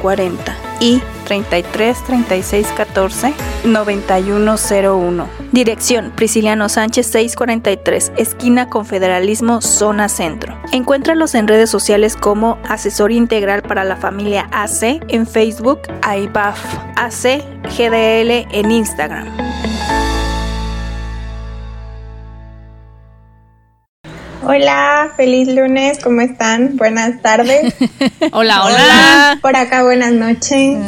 40 y 33 36 14 9101. Dirección Prisciliano Sánchez 643, esquina Confederalismo, zona centro. Encuéntralos en redes sociales como Asesor Integral para la Familia AC en Facebook, AIBAF AC GDL en Instagram. Hola, feliz lunes, ¿cómo están? Buenas tardes. Hola, hola. Por acá, buenas noches.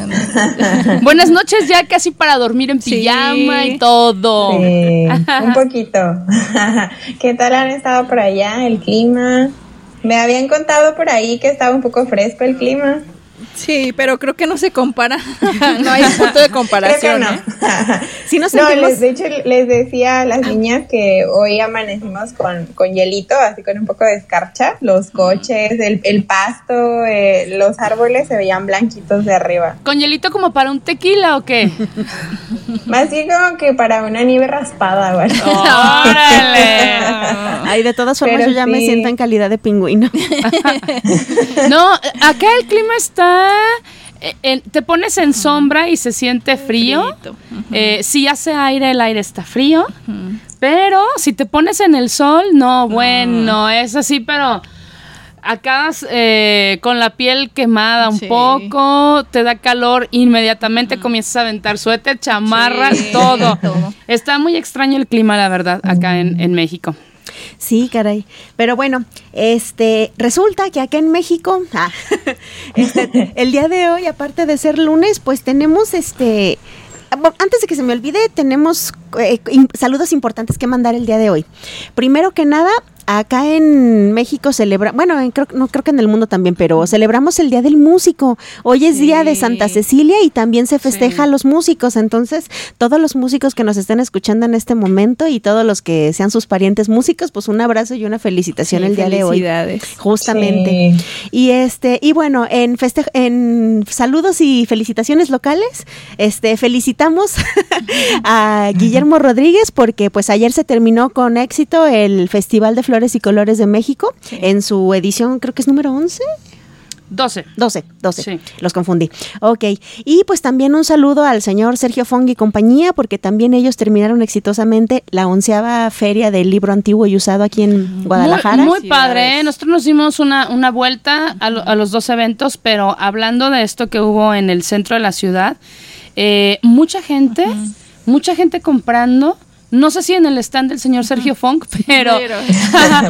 Buenas noches, ya casi para dormir en pijama y todo. Sí, un poquito. ¿Qué tal han estado por allá? El clima. Me habían contado por ahí que estaba un poco fresco el clima. Sí, pero creo que no se compara. no hay punto de comparación. Creo ¿eh? que no. Sí nos No, sentimos- les, de hecho les decía a las niñas que hoy amanecimos con, con hielito, así con un poco de escarcha. Los coches, el, el pasto, eh, los árboles se veían blanquitos de arriba. ¿Con hielito como para un tequila o qué? Más bien como que para una nieve raspada, güey. ¡Órale! Ay, de todas formas, Pero yo ya me siento en calidad de pingüino. No, acá el clima está. Eh, te pones en sombra y se siente frío. Eh, si hace aire, el aire está frío. Pero si te pones en el sol, no, bueno, es así, pero acabas eh, con la piel quemada un Sí. poco, te da calor, inmediatamente comienzas a aventar suéter, chamarra, Sí, todo. todo. Está muy extraño el clima, la verdad, acá en, en México. Sí, caray. Pero bueno, este, resulta que acá en México, ah, este, el día de hoy, aparte de ser lunes, pues tenemos este. Antes de que se me olvide, tenemos eh, saludos importantes que mandar el día de hoy. Primero que nada, acá en México celebra, bueno, en- creo, no creo que en el mundo también, pero celebramos el Día del Músico. Hoy es día de Santa Cecilia y también se festeja a los músicos. Entonces, todos los músicos que nos estén escuchando en este momento y todos los que sean sus parientes músicos, pues un abrazo y una felicitación el día de hoy. Justamente. Y este, y bueno, en feste en saludos y felicitaciones locales, este, felicitamos a Guillermo Rodríguez porque pues ayer se terminó con éxito el Festival de Flores y Colores de México en su edición, creo que es número 11. 12. 12, 12. Sí. Los confundí. Ok. Y pues también un saludo al señor Sergio Fong y compañía, porque también ellos terminaron exitosamente la onceava feria del libro antiguo y usado aquí en Guadalajara. Muy, muy padre, ¿eh? Nosotros nos dimos una, una vuelta a, lo- a los dos eventos, pero hablando de esto que hubo en el centro de la ciudad, eh, mucha gente, mucha gente comprando. No sé si en el stand del señor Sergio Funk, pero,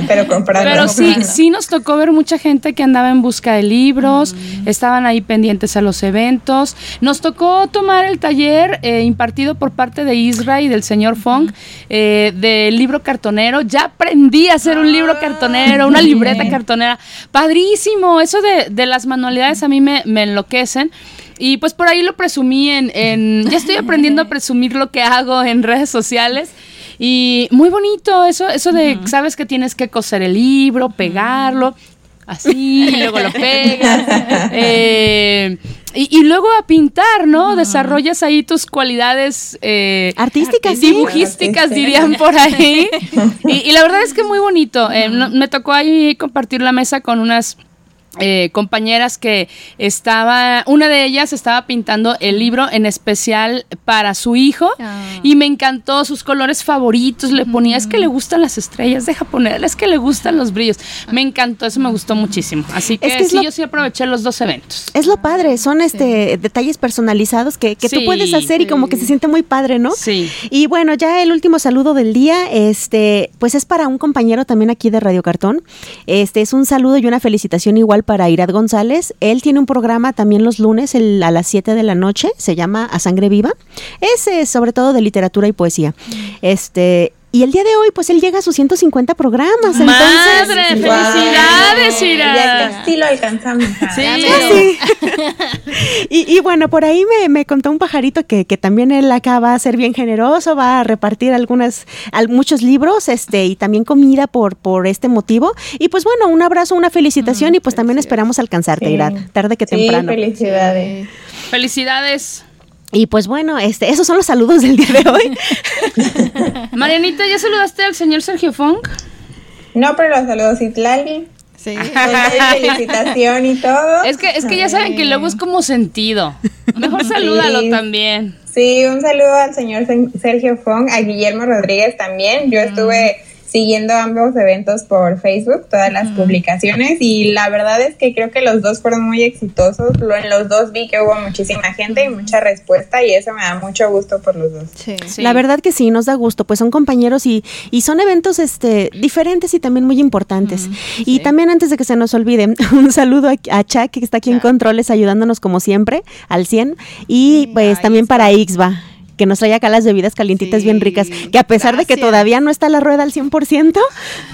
Pero comprando. pero sí, sí nos tocó ver mucha gente que andaba en busca de libros, estaban ahí pendientes a los eventos. Nos tocó tomar el taller eh, impartido por parte de Isra y del señor Funk eh, del libro cartonero. Ya aprendí a hacer un libro cartonero, una libreta cartonera. Padrísimo, eso de, de las manualidades a mí me, me enloquecen. Y pues por ahí lo presumí en, en... Ya estoy aprendiendo a presumir lo que hago en redes sociales. Y muy bonito eso, eso de, sabes que tienes que coser el libro, pegarlo. así, y luego lo pegas. eh, y, y luego a pintar, ¿no? Desarrollas ahí tus cualidades eh, Artísticas, sí. dibujísticas, dirían por ahí. Y, y la verdad es que muy bonito. Eh, no- me tocó ahí compartir la mesa con unas eh, compañeras que estaba, una de ellas estaba pintando el libro en especial para su hijo y me encantó sus colores favoritos, le ponía, es que le gustan las estrellas, deja ponerle, es que le gustan los brillos, me encantó, eso me gustó muchísimo, así que, Es que es sí, lo- yo sí aproveché los dos eventos. Es lo padre, son este detalles personalizados que, que tú puedes hacer y como que se siente muy padre, ¿no? Sí. Y bueno, ya el último saludo del día, este, pues es para un compañero también aquí de Radio Cartón. Este es un saludo y una felicitación igual para Irad González. Él tiene un programa también los lunes el- a las 7 de la noche, se llama A Sangre Viva. Es eh, sobre todo de literatura y poesía. Este, y el día de hoy, pues él llega a sus 150 programas. entonces- ¡Madre! Guau. ¡Felicidades, Ya Ira! casi lo alcanzamos. Sí. Sí. y, y bueno, por ahí me, me contó un pajarito que, que también él acá va a ser bien generoso, va a repartir algunas, al- muchos libros, este, y también comida por, por este motivo. Y pues bueno, un abrazo, una felicitación, y pues también esperamos alcanzarte, Sí. Irad, tarde que Sí, temprano. felicidades. Felicidades. Y pues bueno, este, esos son los saludos del día de hoy. Marianita, ¿ya saludaste al señor Sergio Funk? No, pero los saludos Itlali. Sí. Felicitación y todo. Es que, es que ya saben que luego es como sentido. Mejor salúdalo Sí. también. Sí, un saludo al señor Sergio Fong, a Guillermo Rodríguez también. Yo estuve siguiendo ambos eventos por Facebook, todas las publicaciones, y la verdad es que creo que los dos fueron muy exitosos. Lo, en los dos vi que hubo muchísima gente y mucha respuesta, y eso me da mucho gusto por los dos. Sí. Sí. La verdad que sí, nos da gusto, pues son compañeros y, y son eventos este, diferentes y también muy importantes. y también antes de que se nos olvide, un saludo a, a Chuck, que está aquí en Controles ayudándonos como siempre, al 100. Y pues también Ixba. para Ixba que nos trae acá las bebidas calientitas Sí, bien ricas, que a pesar de que todavía no está la rueda al 100%,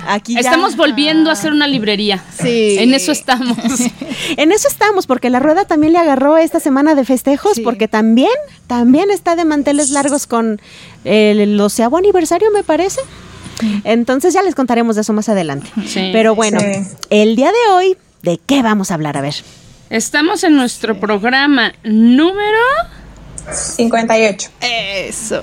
aquí ya- Estamos volviendo a hacer una librería. Sí. En eso estamos. En eso estamos, porque la rueda también le agarró esta semana de festejos, Sí. porque también, también está de manteles largos con el, el onceavo aniversario, me parece. Entonces ya les contaremos de eso más adelante. Sí. Pero bueno, Sí. el día de hoy, ¿de qué vamos a hablar? A ver. Estamos en nuestro programa número... 58. Eso.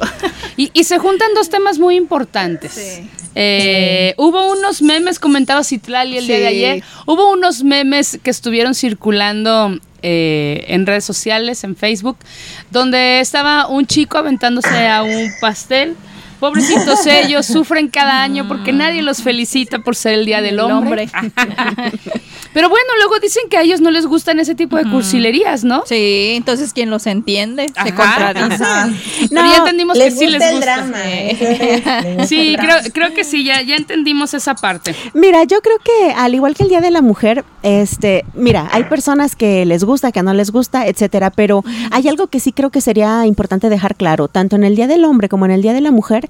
Y, y se juntan dos temas muy importantes. Sí. Eh, Hubo unos memes, comentaba Citlali el día de ayer, hubo unos memes que estuvieron circulando eh, en redes sociales, en Facebook, donde estaba un chico aventándose a un pastel. Pobrecitos ellos, sufren cada año porque nadie los felicita por ser el Día del El Hombre. Pero bueno, luego dicen que a ellos no les gustan ese tipo de cursilerías, ¿no? Sí, entonces quien los entiende se contradice. Ajá. Pero No, ya entendimos que sí gusta les el gusta. drama. les gusta Sí, el creo, drama. creo que sí, ya, ya entendimos esa parte. Mira, yo creo que al igual que el Día de la Mujer, este, mira, hay personas que les gusta, que no les gusta, etcétera, pero hay algo que sí creo que sería importante dejar claro, tanto en el Día del Hombre como en el Día de la Mujer.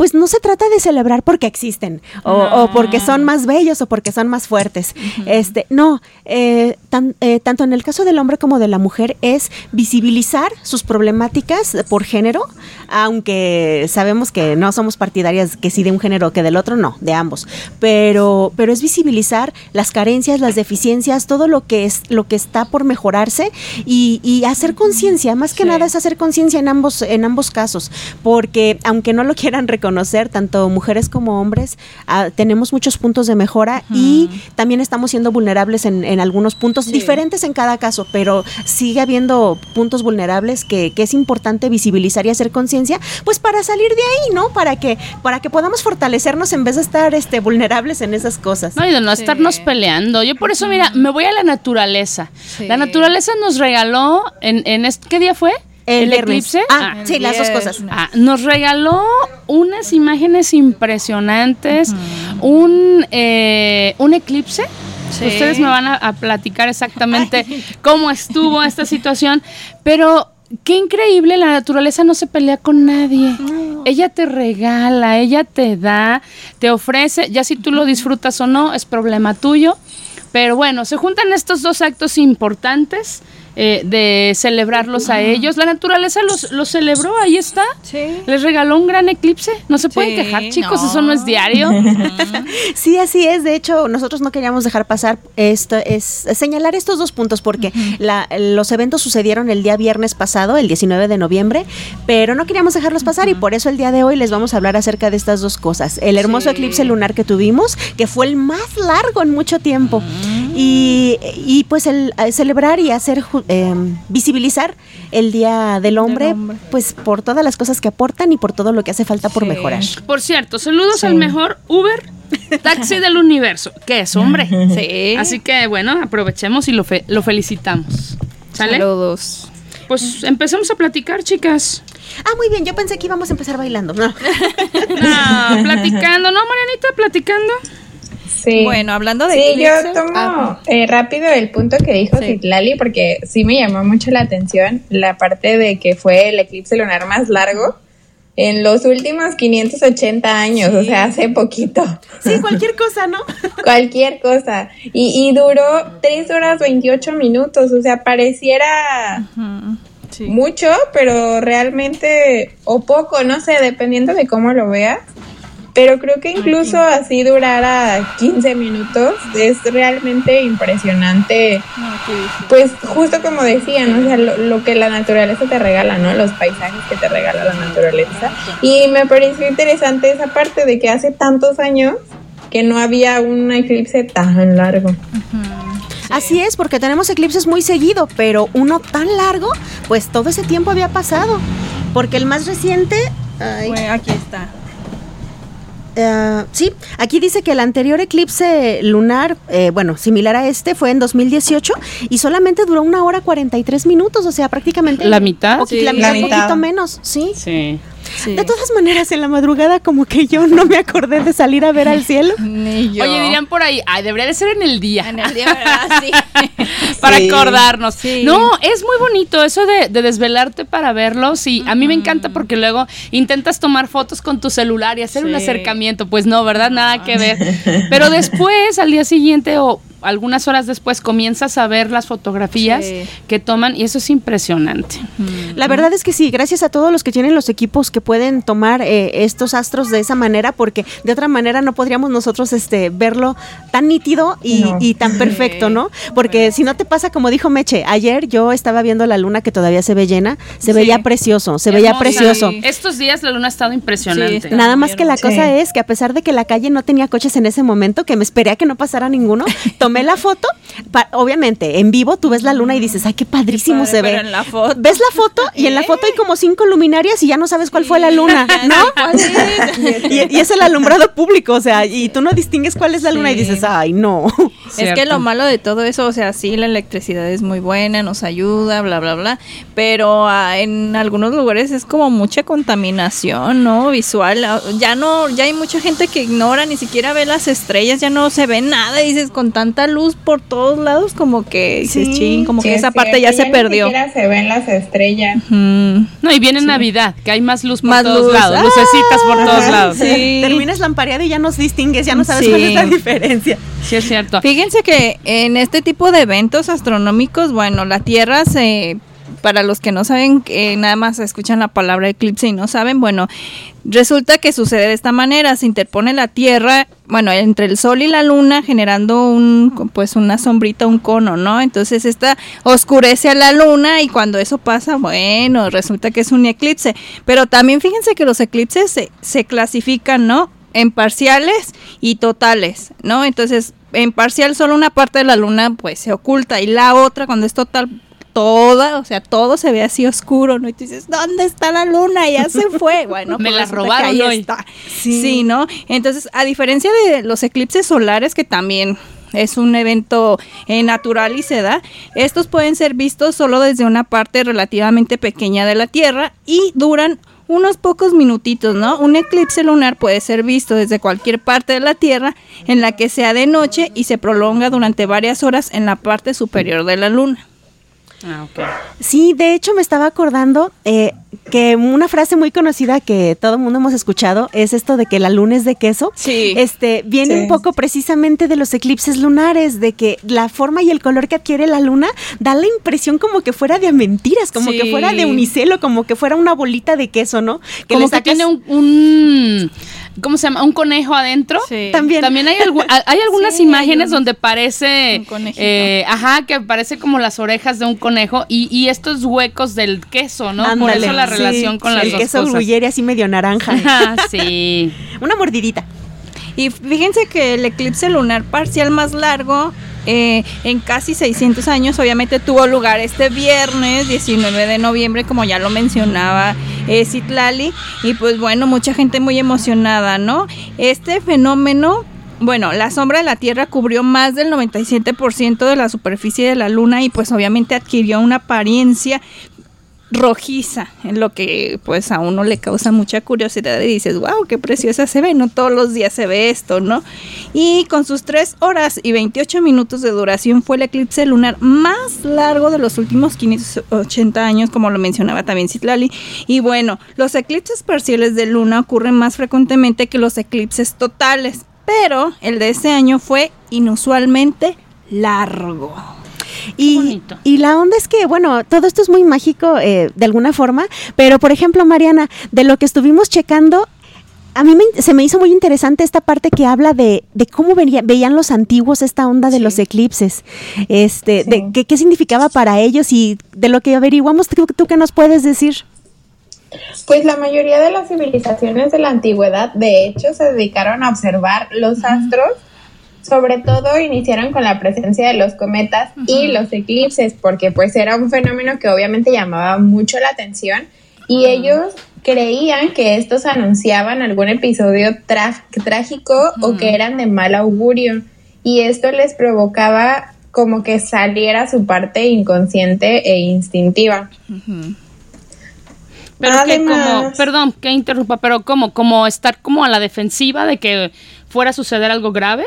Pues no se trata de celebrar porque existen o, o porque son más bellos o porque son más fuertes. Este, no, eh, tan- eh, tanto en el caso del hombre como de la mujer es visibilizar sus problemáticas por género, aunque sabemos que no somos partidarias que sí de un género que del otro, no, de ambos. Pero, pero es visibilizar las carencias, las deficiencias, todo lo que es, lo que está por mejorarse y, y hacer conciencia. Más que Sí. nada es hacer conciencia en ambos, en ambos casos. Porque aunque no lo quieran reconocer, tanto mujeres como hombres, ah, tenemos muchos puntos de mejora y también estamos siendo vulnerables en, en algunos puntos, Sí. diferentes en cada caso, pero sigue habiendo puntos vulnerables que, que es importante visibilizar y hacer conciencia, pues para salir de ahí, ¿no? Para que, para que podamos fortalecernos en vez de estar este, vulnerables en esas cosas. No, y de no Sí. estarnos peleando. Yo por eso, mira, me voy a la naturaleza. Sí. La naturaleza nos regaló, en, en este, ¿qué día fue? El eclipse. Ah, Ah, sí, las dos cosas. Ah, nos regaló unas imágenes impresionantes, un, eh, un eclipse. Sí. Ustedes me van a, a platicar exactamente cómo estuvo esta situación, pero qué increíble, la naturaleza no se pelea con nadie. Ella te regala, ella te da, te ofrece, ya si tú lo disfrutas o no, es problema tuyo. Pero bueno, se juntan estos dos actos importantes eh, de celebrarlos a ellos. La naturaleza los, los celebró, ahí está. Sí. Les regaló un gran eclipse. No se pueden quejar, chicos, no. eso no es diario. Sí, así es. De hecho, nosotros no queríamos dejar pasar esto, es señalar estos dos puntos porque la- los eventos sucedieron el día viernes pasado, el 19 de noviembre, pero no queríamos dejarlos pasar y por eso el día de hoy les vamos a hablar acerca de estas dos cosas. El hermoso Sí. eclipse lunar que tuvimos, que fue el más largo en mucho tiempo. Y, y, pues el celebrar y hacer eh, visibilizar el Día del hombre, hombre. pues por todas las cosas que aportan y por todo lo que hace falta por Sí. mejorar. Por cierto, saludos al mejor Uber taxi del universo, que es hombre. Sí. Así que bueno, aprovechemos y lo, fe- lo felicitamos. ¿Sale? Saludos. Pues empecemos a platicar, chicas. Ah, muy bien, yo pensé que íbamos a empezar bailando. No. No, platicando, ¿no, Marianita? Platicando. Sí. Bueno, hablando de Sí, yo tomo Ah, eh, rápido el punto que dijo Sí. Citlali porque sí me llamó mucho la atención la parte de que fue el eclipse lunar más largo en los últimos 580 años, o sea, hace poquito. Sí, cualquier cosa, ¿no? Cualquier cosa. Y, y duró 3 horas 28 minutos, o sea, pareciera sí. mucho, pero realmente, o poco, no sé, dependiendo de cómo lo veas. Pero creo que incluso así durara 15 minutos es realmente impresionante. Pues justo como decían, o sea, lo, lo que la naturaleza te regala, ¿no? Los paisajes que te regala la naturaleza. Y me pareció interesante esa parte de que hace tantos años que no había un eclipse tan largo. Así es, porque tenemos eclipses muy seguido, pero uno tan largo, pues todo ese tiempo había pasado. Porque el más reciente... ay, Bueno, aquí está. Eh, sí, aquí dice que el anterior eclipse lunar, eh, bueno, similar a este, fue en 2018 y solamente duró una hora 43 minutos, o sea, prácticamente... ¿La mitad? Sí, la mitad, la mitad. poquito menos, sí. Sí. Sí. De todas maneras, en la madrugada como que yo no me acordé de salir a ver al cielo. Ni yo. Oye, dirían por ahí, ay, debería de ser en el día. En el día, ¿verdad? Sí. para Sí. acordarnos. Sí. No, es muy bonito eso de, de desvelarte para verlos y a mí me encanta porque luego intentas tomar fotos con tu celular y hacer un acercamiento. Pues no, ¿verdad? Nada que ver. Pero después, al día siguiente o algunas horas después, comienzas a ver las fotografías Sí. que toman y eso es impresionante. La verdad es que sí, gracias a todos los que tienen los equipos que pueden tomar eh, estos astros de esa manera, porque de otra manera no podríamos nosotros este verlo tan nítido y, No. y tan perfecto, ¿no? Porque si no te pasa como dijo Meche, ayer yo estaba viendo la luna que todavía se ve llena, se Sí. veía precioso, se veía precioso. Estos días la luna ha estado impresionante. Nada más que la Sí. cosa es que a pesar de que la calle no tenía coches en ese momento, que me esperé a que no pasara ninguno, tomé la foto. pa- obviamente, en vivo tú ves la luna y dices, ay, qué padrísimo padre, se ve. en la foto. Ves la foto y en la foto hay como cinco luminarias y ya no sabes cuál fue la luna, ¿no? y, y es el alumbrado público, o sea, y tú no distingues cuál es la luna y dices, ay, no. Es que lo malo de todo eso, o sea, sí, la electricidad es muy buena, nos ayuda, bla, bla, bla, pero ah, en algunos lugares es como mucha contaminación, ¿no? Visual. Ah, Ya no, ya hay mucha gente que ignora, ni siquiera ve las estrellas, ya no se ve nada, y dices, con tanta luz por todos lados, como que dices, Sí, ching, como Sí, que es esa parte ya se ni perdió. siquiera se ven las estrellas. Mm, No, y viene Navidad, que hay más luz por Más todos luz. lados, Ah, lucecitas por todos Ajá, lados. Sí. Terminas lampareado y ya no distingues, ya no sabes Sí. cuál es la diferencia. Sí, es cierto. Fíjense que en este tipo de eventos astronómicos, bueno, la Tierra se, para los que no saben, que nada más escuchan la palabra eclipse y no saben, bueno, resulta que sucede de esta manera, se interpone la Tierra, bueno, entre el Sol y la Luna, generando un, pues una sombrita, un cono, ¿no? Entonces esta oscurece a la Luna y cuando eso pasa, bueno, resulta que es un eclipse. Pero también fíjense que los eclipses se, se clasifican, ¿no? En parciales y totales, ¿no? Entonces, en parcial solo una parte de la luna pues se oculta y la otra cuando es total toda, o sea, todo se ve así oscuro, ¿no? Y tú dices, ¿dónde está la luna? Ya se fue. Bueno, Me la robaron ahí hoy. está. Sí. ¿no? Entonces, a diferencia de los eclipses solares, que también es un evento eh, natural y se da, estos pueden ser vistos solo desde una parte relativamente pequeña de la Tierra y duran unos pocos minutitos, ¿no? Un eclipse lunar puede ser visto desde cualquier parte de la Tierra en la que sea de noche y se prolonga durante varias horas en la parte superior de la Luna. Ah, ok. Sí, de hecho me estaba acordando eh, que una frase muy conocida que todo el mundo hemos escuchado es esto de que la luna es de queso. Sí. Este viene Sí. un poco precisamente de los eclipses lunares, de que la forma y el color que adquiere la luna da la impresión como que fuera de mentiras, como Sí. que fuera de unicelo, como que fuera una bolita de queso, ¿no? Como le que tiene un, un- ¿cómo se llama? Un conejo adentro. Sí. También. También hay, algu- hay algunas Sí, hay imágenes donde parece, Un eh, ajá, que parece como las orejas de un conejo y, y estos huecos del queso, ¿no? Por Ándale, eso la sí, relación con sí, las el dos queso cosas. gruyere así medio naranja. Ajá, sí. una mordidita. Y fíjense que el eclipse lunar parcial más largo eh, en casi 600 años obviamente tuvo lugar este viernes 19 de noviembre, como ya lo mencionaba eh, Citlali. Y pues bueno, mucha gente muy emocionada, ¿no? Este fenómeno... Bueno, la sombra de la Tierra cubrió más del 97% de la superficie de la Luna y pues obviamente adquirió una apariencia rojiza, en lo que pues a uno le causa mucha curiosidad y dices, wow, qué preciosa se ve, no todos los días se ve esto, ¿no? Y con sus 3 horas y 28 minutos de duración fue el eclipse lunar más largo de los últimos 580 años, como lo mencionaba también Citlali. Y bueno, los eclipses parciales de luna ocurren más frecuentemente que los eclipses totales, pero el de este año fue inusualmente largo. Y, la onda es que, bueno, todo esto es muy mágico eh, de alguna forma, pero por ejemplo, Mariana, de lo que estuvimos checando, a mí me- se me hizo muy interesante esta parte que habla de, de cómo veían los antiguos esta onda de los eclipses, este, Sí. de qué, qué significaba para ellos y de lo que averiguamos, ¿tú, tú qué nos puedes decir? Pues la mayoría de las civilizaciones de la antigüedad, de hecho, se dedicaron a observar los astros. Sobre todo iniciaron con la presencia de los cometas y los eclipses, porque pues era un fenómeno que obviamente llamaba mucho la atención y ellos creían que estos anunciaban algún episodio trágico o que eran de mal augurio. Y esto les provocaba como que saliera su parte inconsciente e instintiva. Pero que como, Además- perdón, que interrumpa, pero como, como estar como a la defensiva de que fuera a suceder algo grave.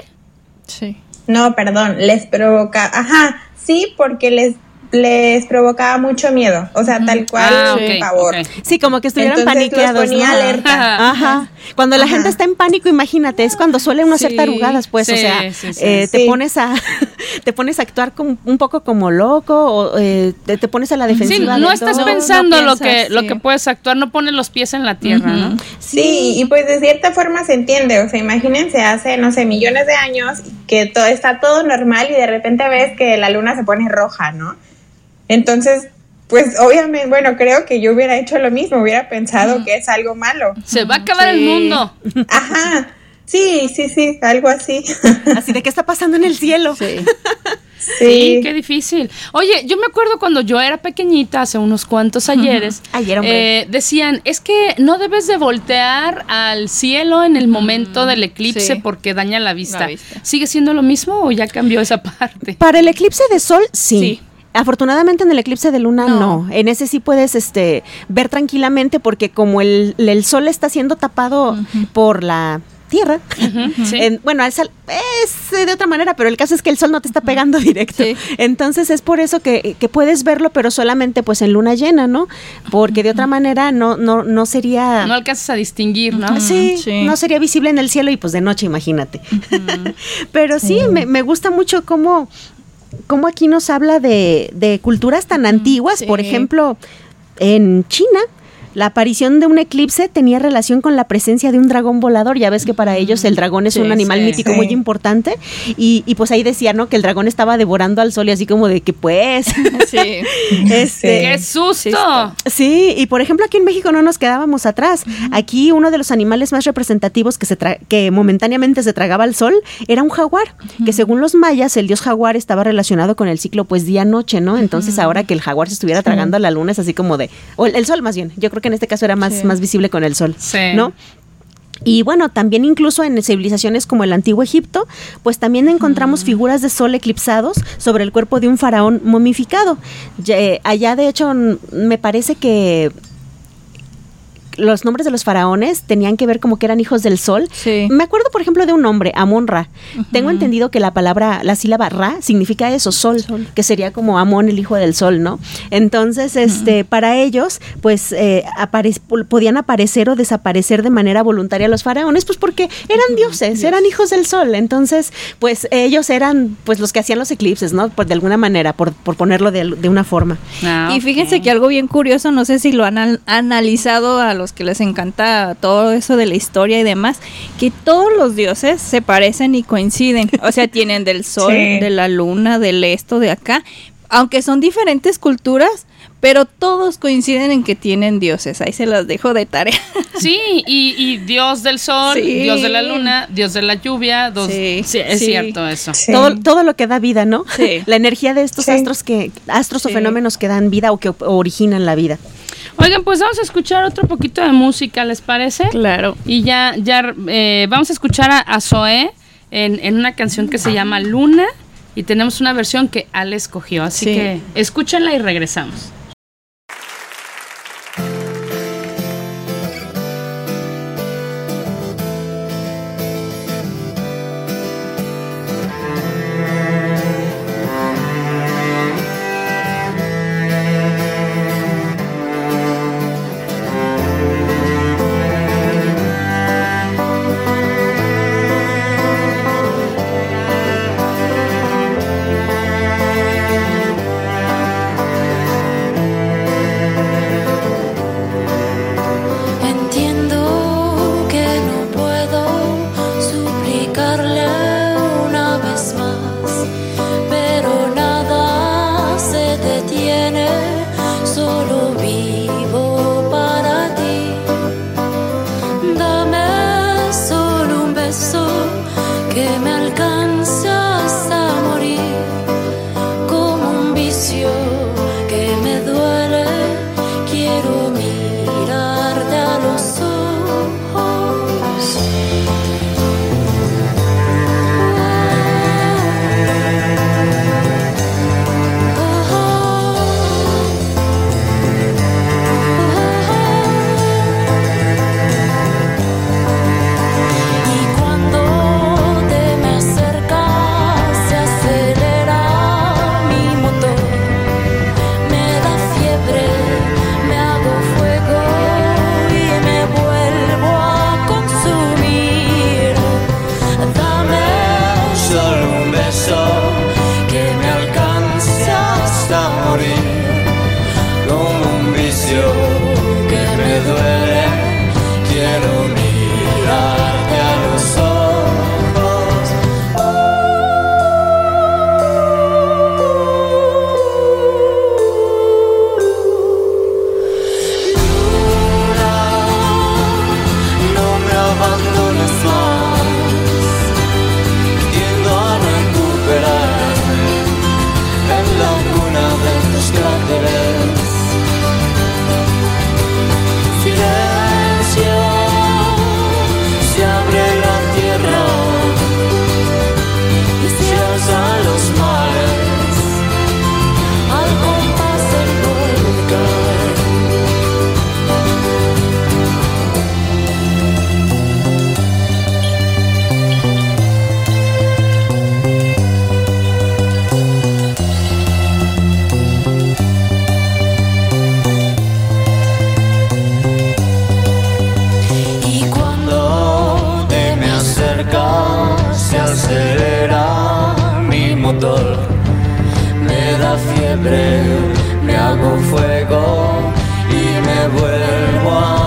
Sí. No, perdón, les provoca, ajá, sí, porque les les provocaba mucho miedo, o sea, tal cual Ah, un ok, pavor. Sí, como que estuvieran Entonces los paniqueados. ponía ¿no? alerta. Ajá. Cuando la gente está en pánico, imagínate, es cuando suele uno hacer Sí, tarugadas, pues, o sí, sea, sí, sí. eh, te Sí. pones a te pones a actuar como- un poco como loco o eh, te, te pones a la Sí, defensiva. no de estás todo. pensando no lo que lo sí. que puedes actuar, no pones los pies en la tierra, ¿no? Sí, y pues de cierta forma se entiende, o sea, imagínense hace, no sé, millones de años que todo está todo normal y de repente ves que la luna se pone roja, ¿no? Entonces, pues obviamente, bueno, creo que yo hubiera hecho lo mismo, hubiera pensado que es algo malo. Se va a acabar el mundo. Ajá, sí, sí, sí, algo así. Así de qué está pasando en el cielo. Sí. Sí, qué difícil. Oye, yo me acuerdo cuando yo era pequeñita, hace unos cuantos ayeres, Ayer, hombre. eh, decían, es que no debes de voltear al cielo en el momento del eclipse sí. porque daña la vista. La vista. ¿Sigue siendo lo mismo o ya cambió esa parte? Para el eclipse de sol, sí. Afortunadamente en el eclipse de luna No. no. En ese sí puedes este ver tranquilamente porque como el, el sol está siendo tapado por la tierra. Ujú, sí. en- bueno, al sal- es eh, de otra manera, pero el caso es que el sol no te está pegando directo. Sí. Entonces es por eso que, que puedes verlo, pero solamente pues en luna llena, ¿no? Porque de otra manera no, no, no sería. No alcanzas a distinguir, ¿no? Sí, sí. no sería visible en el cielo y pues de noche, imagínate. Pero sí, Me, me gusta mucho cómo, cómo aquí nos habla de, de culturas tan antiguas. sí. Por ejemplo, en China. La aparición de un eclipse tenía relación con la presencia de un dragón volador. Ya ves que para ellos el dragón es Sí, un animal sí. mítico Sí. muy importante. Y, y pues ahí decía, ¿no? Que el dragón estaba devorando al sol y así como de que pues. Sí. este, ¡Qué susto! Sí, y por ejemplo aquí en México no nos quedábamos atrás. Aquí uno de los animales más representativos que, se tra- que momentáneamente se tragaba al sol era un jaguar, que según los mayas el dios jaguar estaba relacionado con el ciclo pues día-noche, ¿no? Entonces ahora que el jaguar se estuviera tragando a la luna es así como de, o el, el sol más bien, yo creo que en este caso era más, Sí. más visible con el sol, Sí. ¿no? Y bueno, también incluso en civilizaciones como el antiguo Egipto, pues también encontramos figuras de sol eclipsados sobre el cuerpo de un faraón momificado. Ya, allá de hecho me parece que los nombres de los faraones tenían que ver como que eran hijos del sol. Sí. Me acuerdo, por ejemplo, de un nombre, Amón Ra. Tengo entendido que la palabra, la sílaba Ra significa eso, sol, que sería como Amón, el hijo del sol, ¿no? Entonces, este, para ellos, pues eh, apare- podían aparecer o desaparecer de manera voluntaria los faraones, pues porque eran dioses, eran hijos del sol. Entonces, pues ellos eran pues los que hacían los eclipses, ¿no? Por, de alguna manera, por, por ponerlo de, de una forma. Ah, Y fíjense que algo bien curioso, no sé si lo han al- analizado a los que les encanta todo eso de la historia y demás, que todos los dioses se parecen y coinciden. O sea, tienen del sol, Sí. de la luna, del esto, de acá. Aunque son diferentes culturas, pero todos coinciden en que tienen dioses. Ahí se las dejo de tarea. Sí, y, y Dios del sol, Sí. Dios de la luna, Dios de la lluvia, dos- Sí, sí, es sí. cierto eso. Sí. Todo, todo lo que da vida, ¿no? Sí. La energía de estos Sí. astros que astros o fenómenos que dan vida o que originan la vida. Oigan, pues vamos a escuchar otro poquito de música, ¿les parece? Claro. Y ya, ya eh, vamos a escuchar a, a Zoé en, en una canción que se llama Luna y tenemos una versión que Ale escogió, así Sí. que escúchenla y regresamos. Acercas se acelera mi motor. Me da fiebre, me hago fuego y me vuelvo a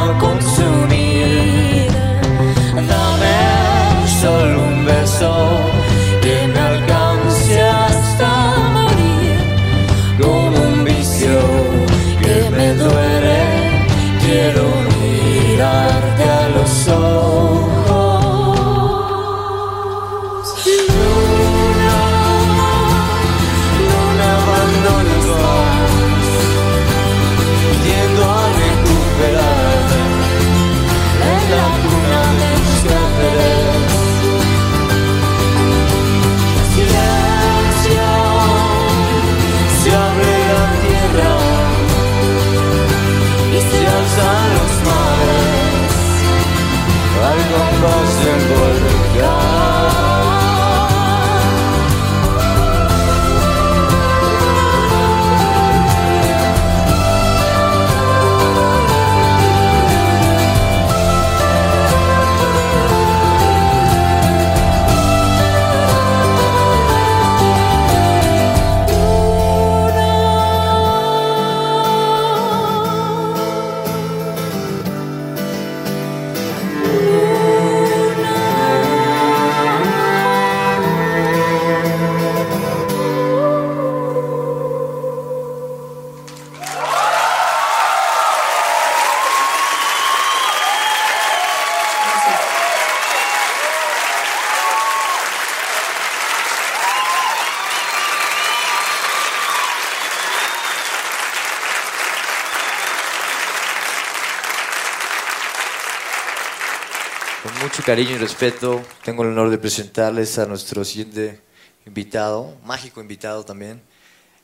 cariño y respeto, tengo el honor de presentarles a nuestro siguiente invitado, mágico invitado también,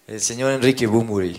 el señor Enrique Bumuri.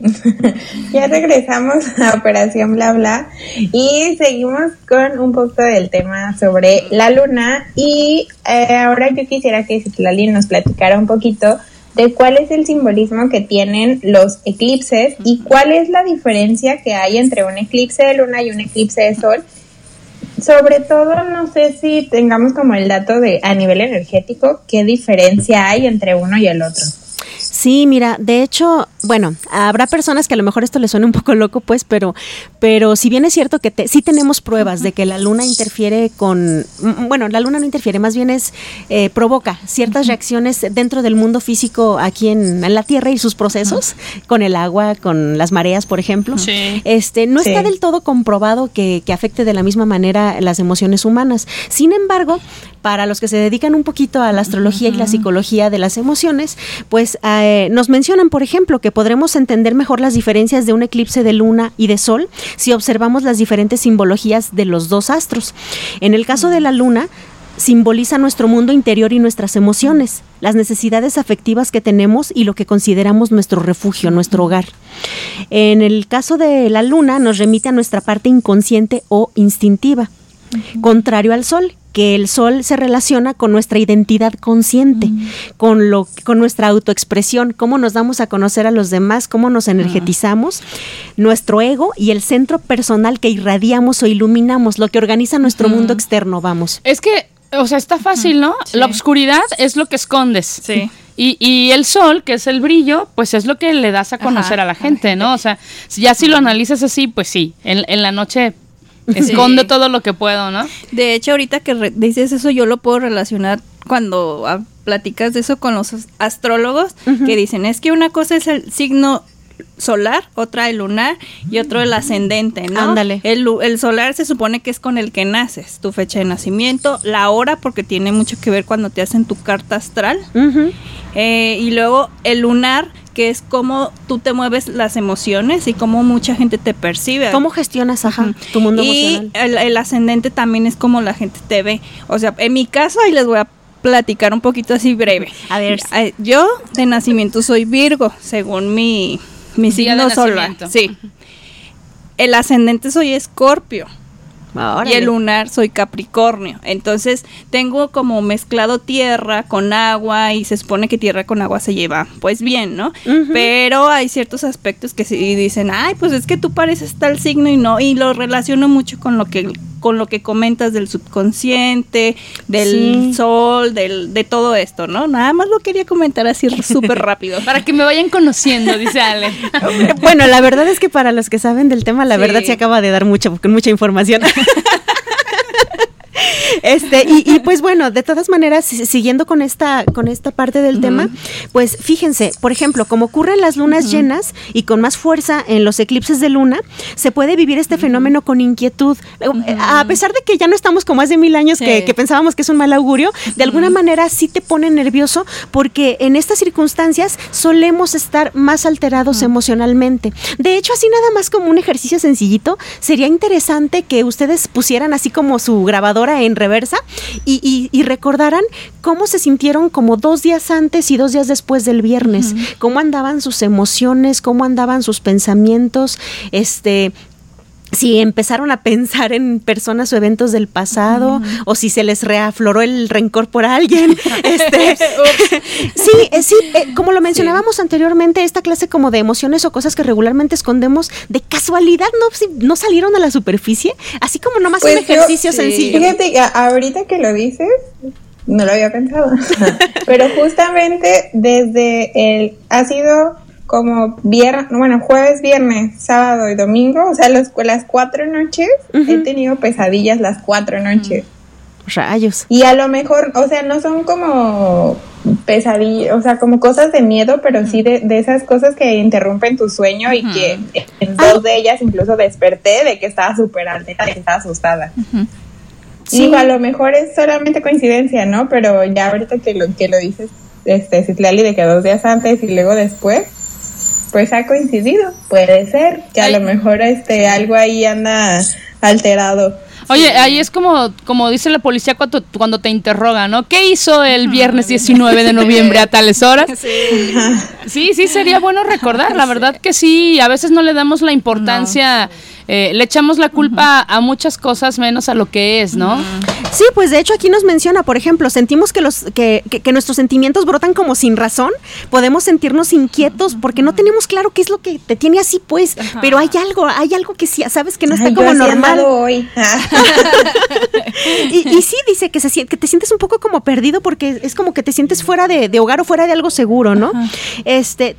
ya regresamos a Operación Bla Bla y seguimos con un poco del tema sobre la luna y eh, ahora yo quisiera que Citlali nos platicara un poquito de cuál es el simbolismo que tienen los eclipses y cuál es la diferencia que hay entre un eclipse de luna y un eclipse de sol. Sobre todo, no sé si tengamos como el dato de a nivel energético, qué diferencia hay entre uno y el otro. Sí, mira, de hecho, bueno, habrá personas que a lo mejor esto les suene un poco loco, pues, pero, pero si bien es cierto que te, sí tenemos pruebas de que la luna interfiere con, mm, bueno, la luna no interfiere, más bien es eh, provoca ciertas reacciones dentro del mundo físico aquí en, en la Tierra y sus procesos, con el agua, con las mareas, por ejemplo. Sí. Este, no Sí. está del todo comprobado que, que afecte de la misma manera las emociones humanas. Sin embargo, para los que se dedican un poquito a la astrología y la psicología de las emociones, pues eh, nos mencionan, por ejemplo, que podremos entender mejor las diferencias de un eclipse de luna y de sol si observamos las diferentes simbologías de los dos astros. En el caso de la luna, simboliza nuestro mundo interior y nuestras emociones, las necesidades afectivas que tenemos y lo que consideramos nuestro refugio, nuestro hogar. En el caso de la luna nos remite a nuestra parte inconsciente o instintiva, contrario al sol, que el sol se relaciona con nuestra identidad consciente, con lo con nuestra autoexpresión, cómo nos damos a conocer a los demás, cómo nos energetizamos, nuestro ego y el centro personal que irradiamos o iluminamos, lo que organiza nuestro mundo externo, vamos. Es que, o sea, está fácil, ¿no? Sí. La oscuridad es lo que escondes. Sí. Y, y el sol, que es el brillo, pues es lo que le das a conocer Ajá. a la gente, ¿no? O sea, si ya si lo analizas así, pues sí, en, en la noche escondo todo lo que puedo, ¿no? De hecho, ahorita que re- dices eso, yo lo puedo relacionar cuando ah, platicas de eso con los as- astrólogos, que dicen, es que una cosa es el signo solar, otra el lunar y otro el ascendente, ¿no? Ándale. El, el solar se supone que es con el que naces, tu fecha de nacimiento, la hora, porque tiene mucho que ver cuando te hacen tu carta astral, eh, y luego el lunar, que es cómo tú te mueves las emociones y cómo mucha gente te percibe. ¿Cómo gestionas, ajá, tu mundo y emocional? el, el ascendente también es como la gente te ve. O sea, en mi caso, ahí les voy a platicar un poquito así breve. A ver. Yo de nacimiento soy Virgo, según mi, mi signo solar. Sí. El ascendente soy Escorpio. Y el lunar soy Capricornio. Entonces tengo como mezclado tierra con agua y se supone que tierra con agua se lleva pues bien, ¿no? Pero hay ciertos aspectos que sí dicen, ay, pues es que tú pareces tal signo y no, y lo relaciono mucho con lo que con lo que comentas del subconsciente, del Sí. sol, del, de todo esto, ¿no? Nada más lo quería comentar así súper rápido. Para que me vayan conociendo, dice Ale. Bueno, la verdad es que para los que saben del tema, la Sí. verdad se acaba de dar mucha, mucha información. Este, y, y, pues bueno, de todas maneras, si- siguiendo con esta, con esta parte del tema, pues fíjense, por ejemplo, como ocurre en las lunas llenas y con más fuerza en los eclipses de luna, se puede vivir este fenómeno con inquietud. Eh, A pesar de que ya no estamos como hace mil años que pensábamos que es un mal augurio, de alguna manera sí te pone nervioso porque en estas circunstancias solemos estar más alterados emocionalmente. De hecho, así nada más como un ejercicio sencillito, sería interesante que ustedes pusieran así como su grabadora en reversa y, y- y recordaran cómo se sintieron como dos días antes y dos días después del viernes, cómo andaban sus emociones, cómo andaban sus pensamientos, este si empezaron a pensar en personas o eventos del pasado o si se les reafloró el rencor por alguien. este, sí, eh, sí, eh, como lo mencionábamos anteriormente, esta clase como de emociones o cosas que regularmente escondemos, de casualidad no, si- no salieron a la superficie, así como nomás un Pues yo- ejercicio sí. sencillo. Fíjate que ahorita que lo dices, no lo había pensado. Pero justamente desde el. Ha sido como viernes, bueno, jueves, viernes, sábado y domingo, o sea, los, las cuatro noches, he tenido pesadillas las cuatro noches. Rayos. Y a lo mejor, o sea, no son como pesadillas, o sea, como cosas de miedo, pero sí de, de esas cosas que interrumpen tu sueño y que en dos de ellas incluso desperté de que estaba súper alta, de que estaba asustada. Sí. Digo, a lo mejor es solamente coincidencia, ¿no? Pero ya ahorita que lo, que lo dices, este, Citlali, de que dos días antes y luego después, pues ha coincidido. Puede ser que a lo mejor este algo ahí anda alterado. Oye, ahí es como, como dice la policía cuando, cuando te interroga, ¿no? ¿Qué hizo el viernes 19 de noviembre a tales horas? Sí, sí, sería bueno recordar. La verdad que sí, a veces no le damos la importancia, eh, le echamos la culpa a muchas cosas menos a lo que es, ¿no? Sí, pues de hecho aquí nos menciona, por ejemplo, sentimos que los que, que- que nuestros sentimientos brotan como sin razón, podemos sentirnos inquietos porque no tenemos claro qué es lo que te tiene así, pues, pero hay algo, hay algo que sí, sabes que no está Ay, como normal. hoy. Y, y sí dice que se que te sientes un poco como perdido porque es como que te sientes fuera de, de hogar o fuera de algo seguro, ¿no? Este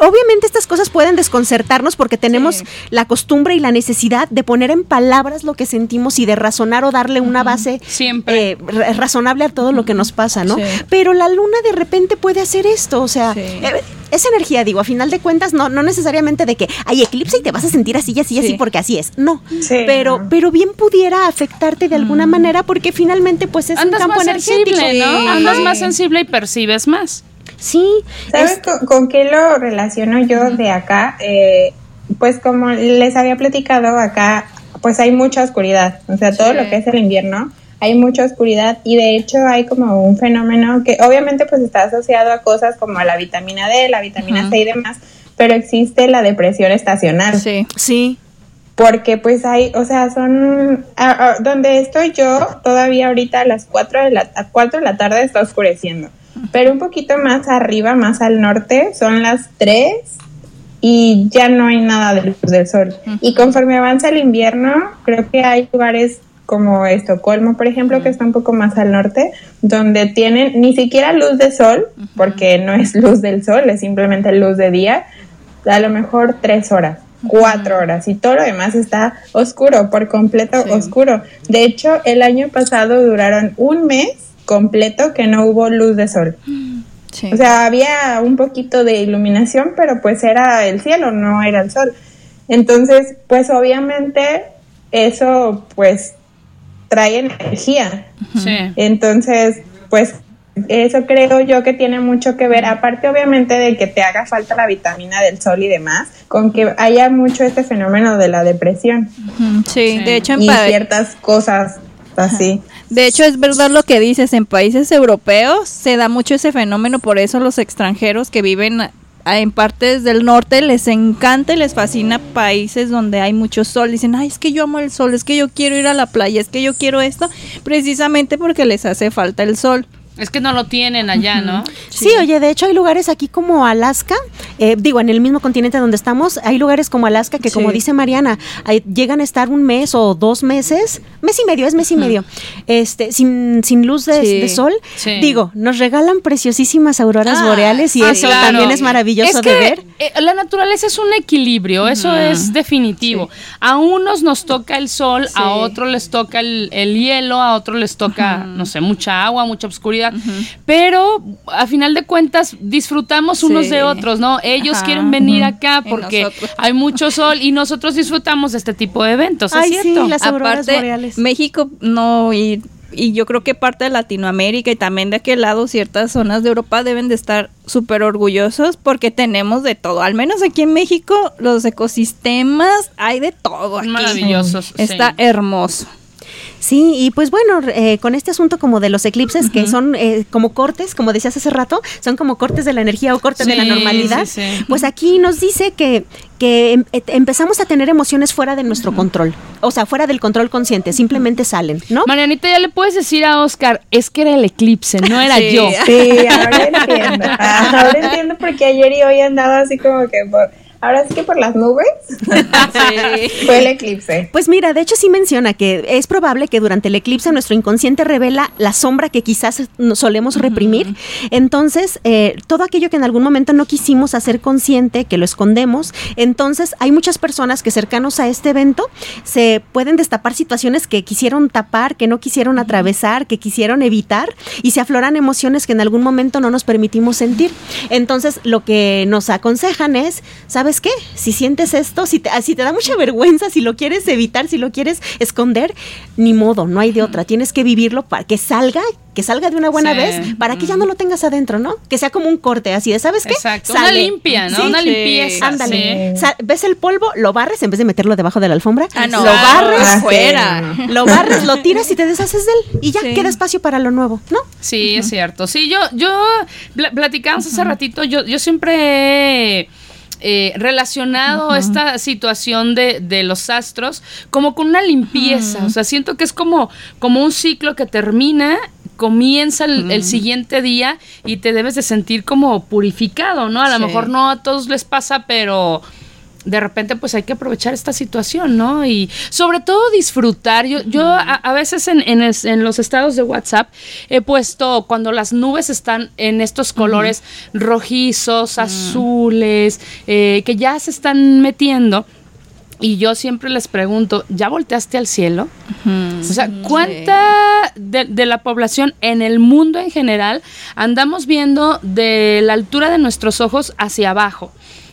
Obviamente estas cosas pueden desconcertarnos porque tenemos la costumbre y la necesidad de poner en palabras lo que sentimos y de razonar o darle una base Siempre. eh, ra- razonable a todo lo que nos pasa, ¿no? Sí. Pero la luna de repente puede hacer esto, o sea, Sí. eh, esa energía, digo, a final de cuentas, no, no necesariamente de que hay eclipse y te vas a sentir así, así, así, Sí. porque así es. No. Sí, pero, pero bien pudiera afectarte de alguna manera porque finalmente, pues es Andas un campo más energético. sensible, ¿no? Sí. Andas más sensible y percibes más. Sí. ¿Sabes es- con, con qué lo relaciono yo de acá? Eh, pues como les había platicado acá, pues hay mucha oscuridad. O sea, todo Sí. lo que es el invierno, hay mucha oscuridad y de hecho hay como un fenómeno que obviamente pues está asociado a cosas como la vitamina D, la vitamina C y demás, pero existe la depresión estacional. Sí. Sí. Porque pues hay, o sea, son, a- a- donde estoy yo, todavía ahorita a las 4 de la, a 4 de la tarde está oscureciendo. Pero un poquito más arriba, más al norte, son las 3 y ya no hay nada de luz del sol. Y conforme avanza el invierno, creo que hay lugares como Estocolmo, por ejemplo, que está un poco más al norte, donde tienen ni siquiera luz de sol, porque no es luz del sol, es simplemente luz de día, a lo mejor tres horas, cuatro horas, y todo lo demás está oscuro, por completo oscuro. De hecho, el año pasado duraron un mes completo que no hubo luz de sol. Sí. O sea, había un poquito de iluminación, pero pues era el cielo, no era el sol. Entonces, pues obviamente eso pues trae energía. Sí. Entonces, pues eso creo yo que tiene mucho que ver, aparte obviamente de que te haga falta la vitamina del sol y demás, con que haya mucho este fenómeno de la depresión sí, de hecho en y ciertas cosas así. De hecho, es verdad lo que dices, en países europeos se da mucho ese fenómeno, por eso los extranjeros que viven en partes del norte les encanta y les fascina países donde hay mucho sol. Dicen, ay, es que yo amo el sol, es que yo quiero ir a la playa, es que yo quiero esto, precisamente porque les hace falta el sol. Es que no lo tienen allá, ¿no? Sí, oye, de hecho hay lugares aquí como Alaska, eh, digo, en el mismo continente donde estamos, hay lugares como Alaska que, como dice Mariana, hay- llegan a estar un mes o dos meses, mes y medio, es mes y medio, este, sin, sin luz de, Sí. de sol. Digo, nos regalan preciosísimas auroras Ah, boreales y Ah, eso claro. también es maravilloso Es que, de ver. eh, la naturaleza es un equilibrio, eso es definitivo. A unos nos toca el sol, a otros les toca el, el hielo, a otros les toca, no sé, mucha agua, mucha oscuridad. Pero a final de cuentas disfrutamos unos Sí. de otros, ¿no? Ellos Ajá. quieren venir acá porque hay mucho sol y nosotros disfrutamos de este tipo de eventos, Ay, ¿es sí, cierto? las auroras Aparte, boreales. México no y, y yo creo que parte de Latinoamérica y también de aquel lado ciertas zonas de Europa deben de estar súper orgullosos porque tenemos de todo. Al menos aquí en México los ecosistemas hay de todo. Aquí. Maravillosos. Está sí. hermoso. Sí, y pues bueno, eh, con este asunto como de los eclipses, que son eh, como cortes, como decías hace rato, son como cortes de la energía o cortes de la normalidad, sí, sí. pues aquí nos dice que, que em- eh, empezamos a tener emociones fuera de nuestro control, o sea, fuera del control consciente, simplemente salen, ¿no? Marianita, ya le puedes decir a Oscar, es que era el eclipse, no era Sí. yo. Sí, ahora entiendo. Ah, Ahora entiendo porque ayer y hoy andaba así como que por- Ahora sí que por las nubes fue el eclipse. Pues mira, de hecho sí menciona que es probable que durante el eclipse nuestro inconsciente revela la sombra que quizás no- solemos reprimir. Entonces, eh, todo aquello que en algún momento no quisimos hacer consciente, que lo escondemos, entonces hay muchas personas que cercanos a este evento se pueden destapar situaciones que quisieron tapar, que no quisieron atravesar, que quisieron evitar y se afloran emociones que en algún momento no nos permitimos sentir. Entonces, lo que nos aconsejan es, ¿sabes qué? Si sientes esto, si te, ah, si te da mucha vergüenza, si lo quieres evitar, si lo quieres esconder, ni modo, no hay de otra. Tienes que vivirlo para que salga, que salga de una buena Sí. vez, para que ya no lo tengas adentro, ¿no? Que sea como un corte así de, ¿sabes qué? Exacto, una limpia, ¿no? Una limpieza, Ándale. sí. ¿Ves el polvo? Lo barres en vez de meterlo debajo de la alfomra. Ah, no. Lo barres. Ah, Fuera. Lo barres, lo tiras y te deshaces de él. Y ya Sí. queda espacio para lo nuevo, ¿no? Sí, es cierto. Sí, yo, yo pla- platicamos hace ratito, yo, yo siempre eh, relacionado esta situación de, de los astros como con una limpieza. O sea, siento que es como, como un ciclo que termina comienza el, el siguiente día y te debes de sentir como purificado, ¿no? A lo mejor no a todos les pasa, pero de repente pues hay que aprovechar esta situación, ¿no? Y sobre todo disfrutar. Yo, yo a, a veces en, en es- en los estados de WhatsApp he puesto cuando las nubes están en estos colores rojizos, azules, eh, que ya se están metiendo. Y yo siempre les pregunto, ¿ya volteaste al cielo? O sea, ¿cuánta de, de la población en el mundo en general andamos viendo de la altura de nuestros ojos hacia abajo?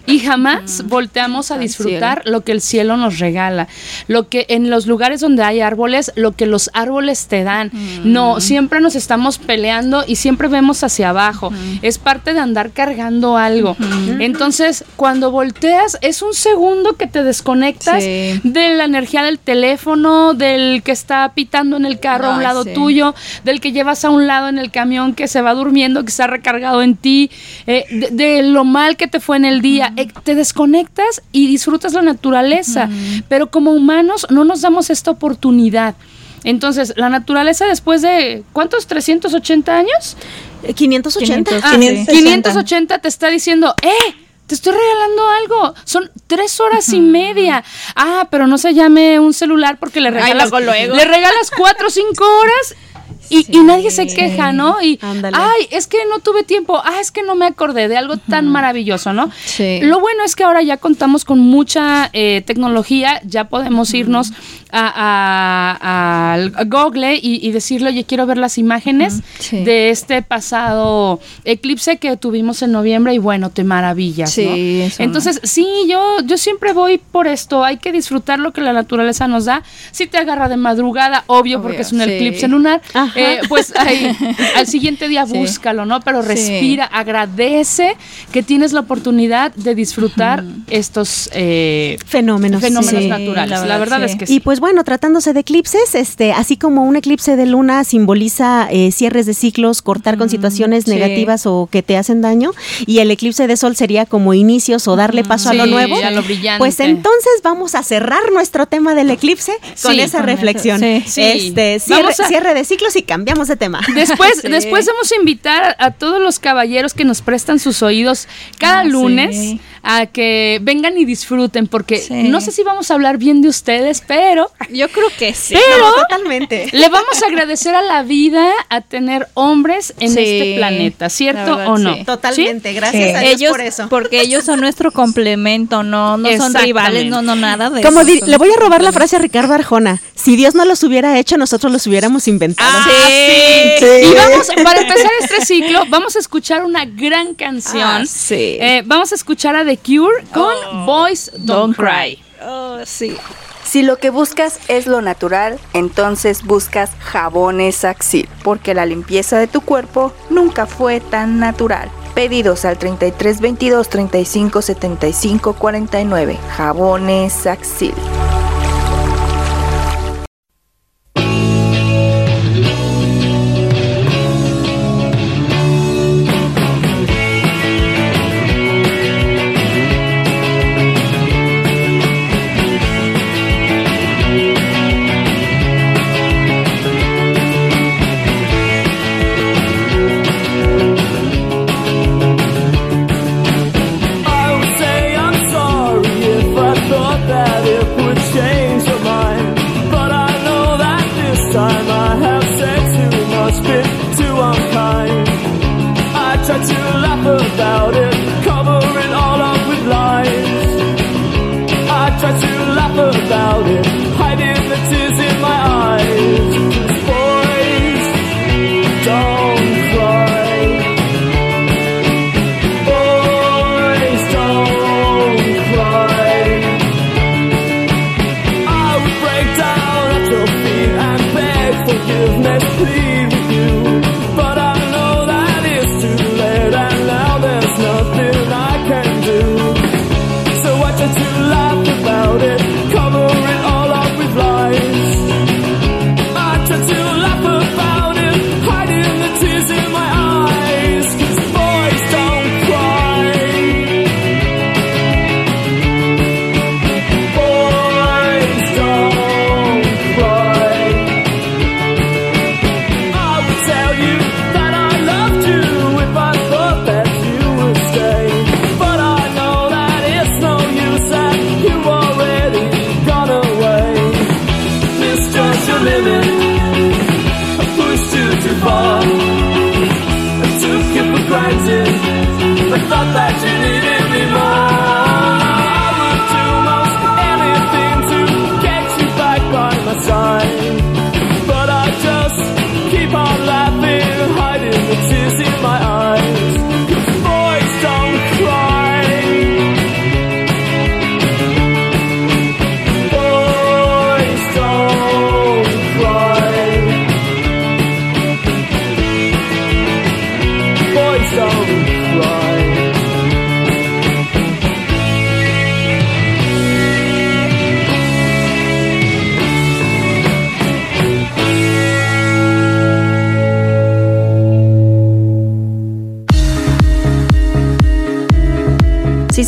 Y jamás volteamos a disfrutar lo que el cielo nos regala, lo que en los lugares donde hay árboles, lo que los árboles te dan. No, siempre nos estamos peleando y siempre vemos hacia abajo. Es parte de andar cargando algo. Entonces, cuando volteas, es un segundo que te desconectas Sí. de la energía del teléfono, del que está pitando en el carro a un lado sí. tuyo, del que llevas a un lado en el camión que se va durmiendo, que está recargado en ti, eh, de, de lo mal que te fue en el día. Eh, te desconectas y disfrutas la naturaleza. Pero como humanos no nos damos esta oportunidad. Entonces, la naturaleza después de, ¿cuántos? ¿380 años? Eh, 580. 500. Ah, 580. 580 te está diciendo, ¡eh! Te estoy regalando algo. Son tres horas y media. Ah, pero no se llame un celular porque le regalas, luego, luego. le regalas cuatro o cinco horas y, y nadie se queja, ¿no? Y, Ándale. ay, es que no tuve tiempo. Ah, es que no me acordé de algo tan maravilloso, ¿no? Sí. Lo bueno es que ahora ya contamos con mucha eh, tecnología, ya podemos irnos a, Google y, y decirle, oye, quiero ver las imágenes Sí. de este pasado eclipse que tuvimos en noviembre y bueno, te maravillas. Sí, ¿no? Entonces, sí, yo, yo siempre voy por esto, hay que disfrutar lo que la naturaleza nos da. Si te agarra de madrugada, obvio, Obvio, porque es un sí. eclipse lunar, Ajá. Eh, pues ahí, al siguiente día Sí. búscalo, ¿no? Pero Sí. respira, agradece que tienes la oportunidad de disfrutar estos eh, Fenómenos. fenómenos sí. naturales. la La verdad, es que sí. Y pues bueno, tratándose de eclipses, este, así como un eclipse de luna simboliza eh, cierres de ciclos, cortar con situaciones sí. negativas o que te hacen daño, y el eclipse de sol sería como inicios o darle paso a lo Sí, nuevo. a lo brillante. Pues entonces vamos a cerrar nuestro tema del eclipse con Sí, esa con reflexión. eso, sí. Este, cierre, a- cierre de ciclos y cambiamos de tema. Después, Sí. después vamos a invitar a todos los caballeros que nos prestan sus oídos cada Ah, sí. lunes a que vengan y disfruten, porque Sí. no sé si vamos a hablar bien de ustedes, pero Yo creo que sí. Pero totalmente. le vamos a agradecer a la vida a tener hombres en Sí, este planeta, ¿cierto verdad, o no? sí. Totalmente, gracias Sí. a Dios ellos, por eso. porque ellos son nuestro complemento, no, no son rivales, no, no nada de Como eso, di- son le voy a robar la frase a Ricardo Arjona. Si Dios no los hubiera hecho, nosotros los hubiéramos inventado. Ah, Sí. sí. Y vamos, para empezar este ciclo, vamos a escuchar una gran canción. Ah, sí. Eh, vamos a escuchar a The Cure con Boys Don't, Cry. Oh, sí. Si lo que buscas es lo natural, entonces buscas jabones Axil, porque la limpieza de tu cuerpo nunca fue tan natural. Pedidos al 33 22 35 75 49. Jabones Axil.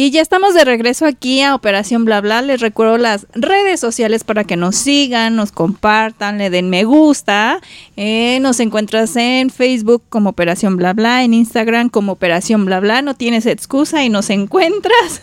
Y ya estamos de regreso aquí a Operación Bla Bla. Les recuerdo las redes sociales para que nos sigan, nos compartan, le den me gusta. Eh, nos encuentras en Facebook como Operación Bla Bla, en Instagram como Operación Bla Bla. No tienes excusa y nos encuentras.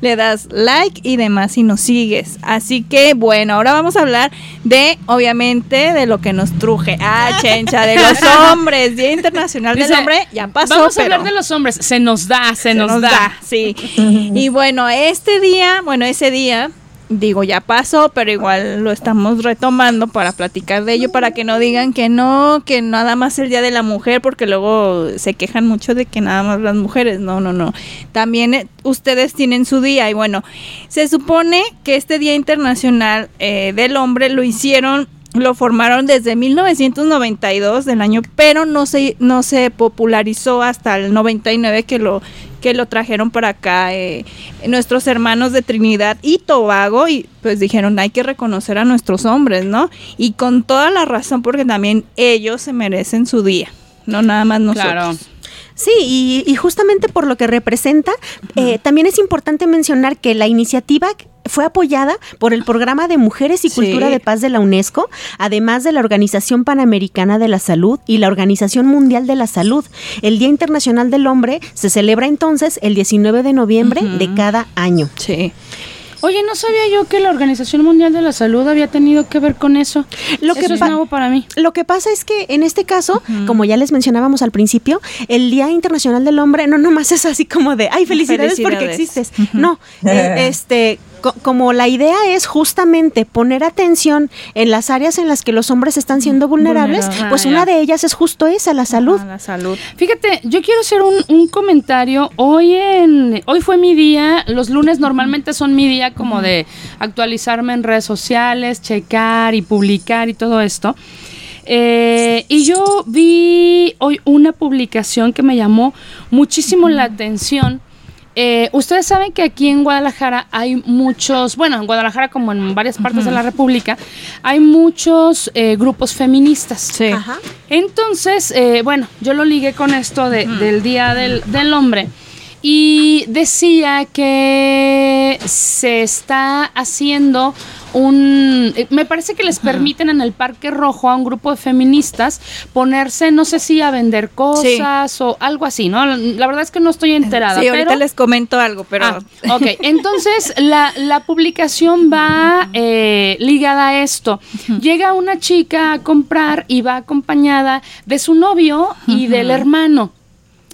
le das like y demás y nos sigues. Así que bueno, ahora vamos a hablar de, obviamente, de lo que nos truje. Ah, chencha, de los hombres. Día Internacional del Hombre. Ya pasó. Vamos a pero- hablar de los hombres. Se nos da, se, se nos, da. sí. Y bueno, este día, bueno, ese día, digo, ya pasó, pero igual lo estamos retomando para platicar de ello, para que no digan que no, que nada más el Día de la Mujer, porque luego se quejan mucho de que nada más las mujeres. No, no, no. También eh, ustedes tienen su día y bueno, se supone que este Día Internacional eh, del Hombre lo hicieron lo formaron desde 1992 del año, pero no se no se popularizó hasta el 99 que lo que lo trajeron para acá eh, nuestros hermanos de Trinidad y Tobago y pues dijeron hay que reconocer a nuestros hombres, ¿no? Y con toda la razón porque también ellos se merecen su día, no nada más nosotros. Claro. Sí, y, y justamente por lo que representa, eh, también es importante mencionar que la iniciativa fue apoyada por el Programa de Mujeres y Sí. Cultura de Paz de la UNESCO, además de la Organización Panamericana de la Salud y la Organización Mundial de la Salud. El Día Internacional del Hombre se celebra entonces el 19 de noviembre de cada año. Sí. Oye, no sabía yo que la Organización Mundial de la Salud había tenido que ver con eso. Lo que eso es pa- nuevo para mí. Lo que pasa es que en este caso, como ya les mencionábamos al principio, el Día Internacional del Hombre no nomás es así como de, ay, felicidades, porque existes. No, eh, este, como la idea es justamente poner atención en las áreas en las que los hombres están siendo vulnerables, Vulnerables. pues Ah, una de ellas es justo esa, la salud. La salud. Fíjate, yo quiero hacer un, un comentario. Hoy en hoy fue mi día. Los lunes normalmente son mi día como de actualizarme en redes sociales, checar y publicar y todo esto. Eh, y yo vi hoy una publicación que me llamó muchísimo la atención. Eh, ustedes saben que aquí en Guadalajara hay muchos, bueno, en Guadalajara como en varias partes de la República, hay muchos eh, grupos feministas. Sí. Ajá. Entonces, eh, bueno, yo lo ligué con esto de- del Día del, del Hombre y decía que se está haciendo un... eh, Me parece que les permiten en el Parque Rojo a un grupo de feministas ponerse, no sé si a vender cosas o algo así, ¿no? La verdad es que no estoy enterada. Sí, ahorita pero- les comento algo, pero Ah, ok, entonces la, la publicación va eh, ligada a esto. Llega una chica a comprar y va acompañada de su novio y del hermano.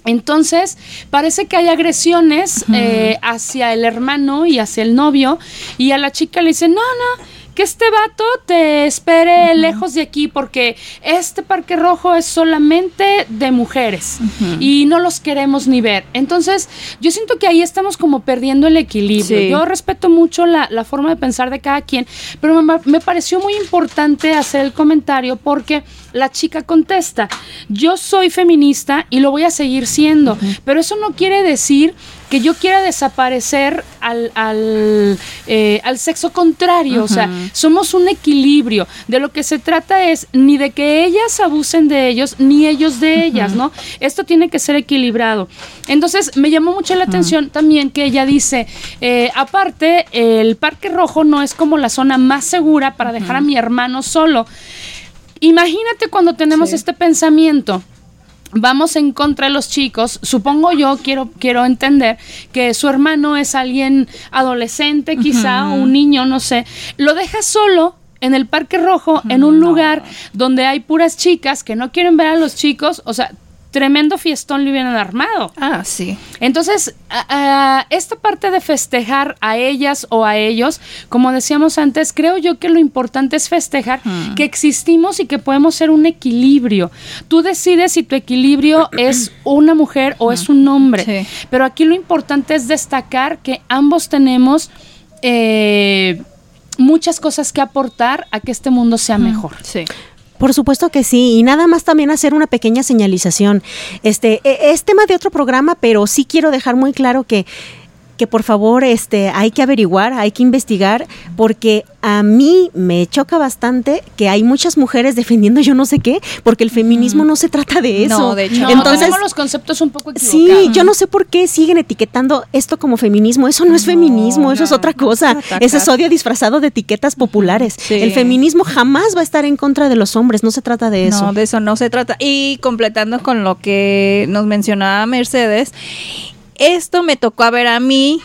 Entonces, parece que hay agresiones eh, hacia el hermano y hacia el novio, y a la chica le dice, no, no, que este vato te espere lejos de aquí, porque este parque rojo es solamente de mujeres, y no los queremos ni ver. Entonces, yo siento que ahí estamos como perdiendo el equilibrio. Sí. Yo respeto mucho la, la forma de pensar de cada quien, pero me, me pareció muy importante hacer el comentario porque la chica contesta, yo soy feminista y lo voy a seguir siendo, pero eso no quiere decir que yo quiera desaparecer al, al, eh, al sexo contrario, o sea, somos un equilibrio. De lo que se trata es ni de que ellas abusen de ellos, ni ellos de ellas, ¿no? Esto tiene que ser equilibrado. Entonces, me llamó mucho la atención también que ella dice, eh, aparte, el Parque Rojo no es como la zona más segura para dejar a mi hermano solo. Imagínate cuando tenemos este pensamiento. Vamos en contra de los chicos, supongo yo, quiero, quiero entender que su hermano es alguien adolescente quizá, o un niño, no sé, lo deja solo en el Parque Rojo, en un lugar donde hay puras chicas que no quieren ver a los chicos, o sea, tremendo fiestón le hubieran armado. Ah, sí. Entonces, esta parte de festejar a ellas o a ellos, como decíamos antes, creo yo que lo importante es festejar que existimos y que podemos ser un equilibrio. Tú decides si tu equilibrio es una mujer o es un hombre. Sí. Pero aquí lo importante es destacar que ambos tenemos eh, muchas cosas que aportar a que este mundo sea mejor. Sí. Por supuesto que sí, y nada más también hacer una pequeña señalización. Este e- es tema de otro programa, pero sí quiero dejar muy claro que que por favor este hay que averiguar, hay que investigar porque a mí me choca bastante que hay muchas mujeres defendiendo yo no sé qué, porque el feminismo no se trata de eso. No, de hecho, No, Entonces, tenemos los conceptos un poco equivocados. Sí, yo no sé por qué siguen etiquetando esto como feminismo. Eso no es feminismo, eso es otra cosa. Ese es odio disfrazado de etiquetas populares. Sí. El feminismo jamás va a estar en contra de los hombres, no se trata de eso. No, de eso no se trata. Y completando con lo que nos mencionaba Mercedes, esto me tocó a ver a mí,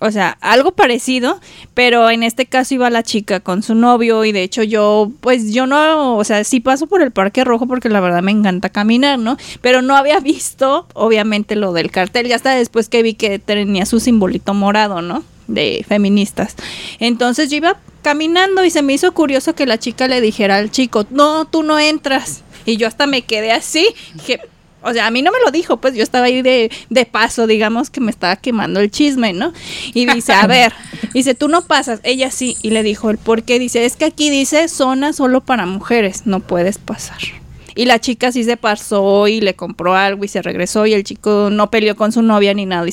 o sea, algo parecido, pero en este caso iba la chica con su novio y de hecho yo, pues yo no, o sea, sí paso por el Parque Rojo porque la verdad me encanta caminar, ¿no? Pero no había visto, obviamente, lo del cartel, ya hasta después que vi que tenía su simbolito morado, ¿no? De feministas. Entonces yo iba caminando y se me hizo curioso que la chica le dijera al chico, no, tú no entras. Y yo hasta me quedé así, dije, o sea, a mí no me lo dijo, pues yo estaba ahí de, de paso, digamos que me estaba quemando el chisme, ¿no? Y dice, a ver, dice, tú no pasas, ella sí, y le dijo el por qué, dice, es que aquí dice zona solo para mujeres, no puedes pasar. Y la chica sí se pasó y le compró algo y se regresó y el chico no peleó con su novia ni nada, y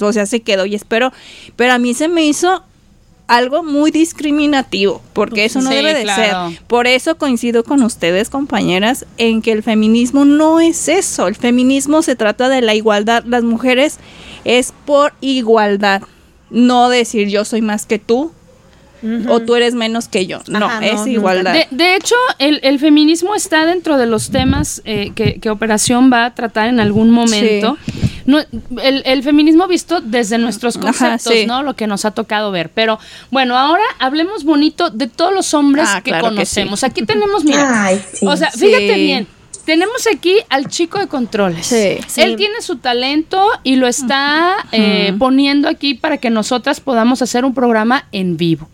o sea, se quedó y esperó. Pero a mí se me hizo algo muy discriminativo, porque eso no Sí, debe de claro. ser. Por eso coincido con ustedes, compañeras, en que el feminismo no es eso. El feminismo se trata de la igualdad. Las mujeres es por igualdad. No decir yo soy más que tú o tú eres menos que yo. No, Ajá, no, es igualdad. De, de hecho, el, el feminismo está dentro de los temas eh, que, que Operación va a tratar en algún momento. No, el, el feminismo visto desde nuestros Ajá, conceptos, sí. ¿no? Lo que nos ha tocado ver. Pero bueno, ahora hablemos bonito de todos los hombres Ah, que claro que conocemos. Aquí tenemos, mira, Ay, sí. o sea, fíjate bien. Tenemos aquí al chico de controles. Sí. Él tiene su talento y lo está eh, poniendo aquí para que nosotras podamos hacer un programa en vivo.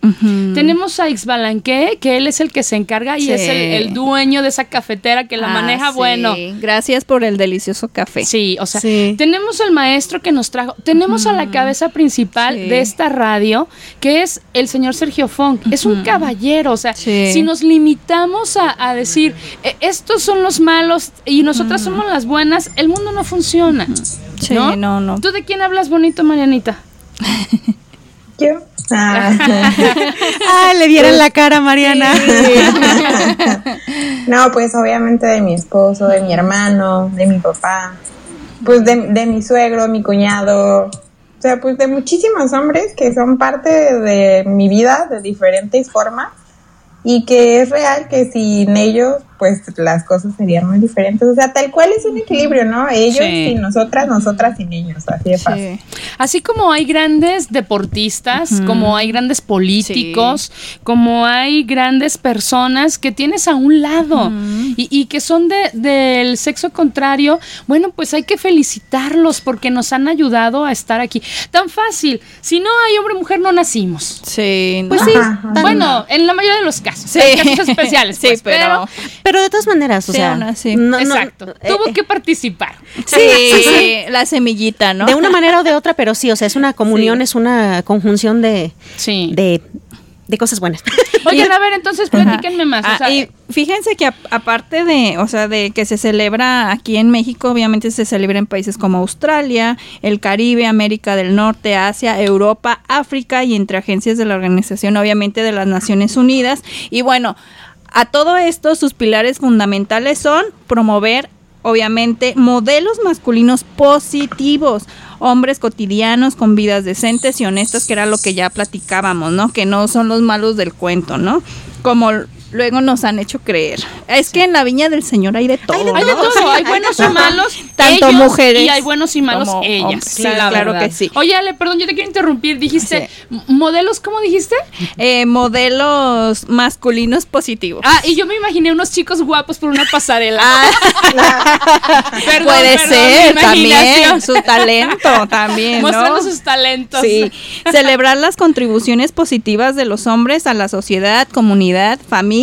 Tenemos a Ixbalanque, que él es el que se encarga y Sí. es el, el dueño de esa cafetera que la Ah, maneja sí. bueno. Gracias por el delicioso café. Sí, o sea, Sí. tenemos al maestro que nos trajo, tenemos a la cabeza principal Sí. de esta radio, que es el señor Sergio Funk. Es un caballero, o sea, Sí. si nos limitamos a, a decir, "Eh, estos son los malos y nosotras somos las buenas, el mundo no funciona. Sí, ¿no? no, no. ¿Tú de quién hablas bonito, Marianita? Yo. Ah. Ah, le vieran la cara, Mariana. No, pues obviamente de mi esposo, de mi hermano, de mi papá, pues de, de mi suegro, mi cuñado, o sea, pues de muchísimos hombres que son parte de mi vida de diferentes formas y que es real que sin ellos, pues las cosas serían muy diferentes. O sea, tal cual es un equilibrio, ¿no? Ellos Sí. sin nosotras, nosotras sin ellos, así de fácil. Sí. Así como hay grandes deportistas, como hay grandes políticos, como hay grandes personas que tienes a un lado y, y que son de, del sexo contrario, bueno, pues hay que felicitarlos porque nos han ayudado a estar aquí. Tan fácil, si no hay hombre o mujer no nacimos. Sí, Pues no. sí, Ajá. tan- Bueno, en la mayoría de los casos, Sí. hay casos especiales, Sí, pues, pero- Pero de todas maneras, o Sí, sea, no- no- exacto, eh, tuvo eh, que participar. Sí, la semillita, ¿no? de una manera o de otra, pero sí, o sea, es una comunión, Sí. es una conjunción de, Sí. de, de cosas buenas. Oigan, a ver, entonces platíquenme más. Ah, o sea, y fíjense que a- aparte de, o sea, de que se celebra aquí en México, obviamente se celebra en países como Australia, el Caribe, América del Norte, Asia, Europa, África y entre agencias de la organización, obviamente de las Naciones Unidas. Y bueno, a todo esto sus pilares fundamentales son promover obviamente modelos masculinos positivos, hombres cotidianos con vidas decentes y honestas, que era lo que ya platicábamos, ¿no? Que no son los malos del cuento, ¿no? Como luego nos han hecho creer. Es que en la viña del Señor hay de todo. hay de ¿no? todo, hay buenos y malos, Tanto ellos, mujeres y hay buenos y malos como ellas. hombres. Sí, la claro verdad. que sí. Oye, Ale, perdón, yo te quiero interrumpir. Dijiste modelos, ¿cómo dijiste? Eh, modelos masculinos positivos. Ah, y yo me imaginé unos chicos guapos por una pasarela. Perdón, Puede perdón, ser también su talento también, ¿no? Mostrando sus talentos. Sí, celebrar las contribuciones positivas de los hombres a la sociedad, comunidad, familia,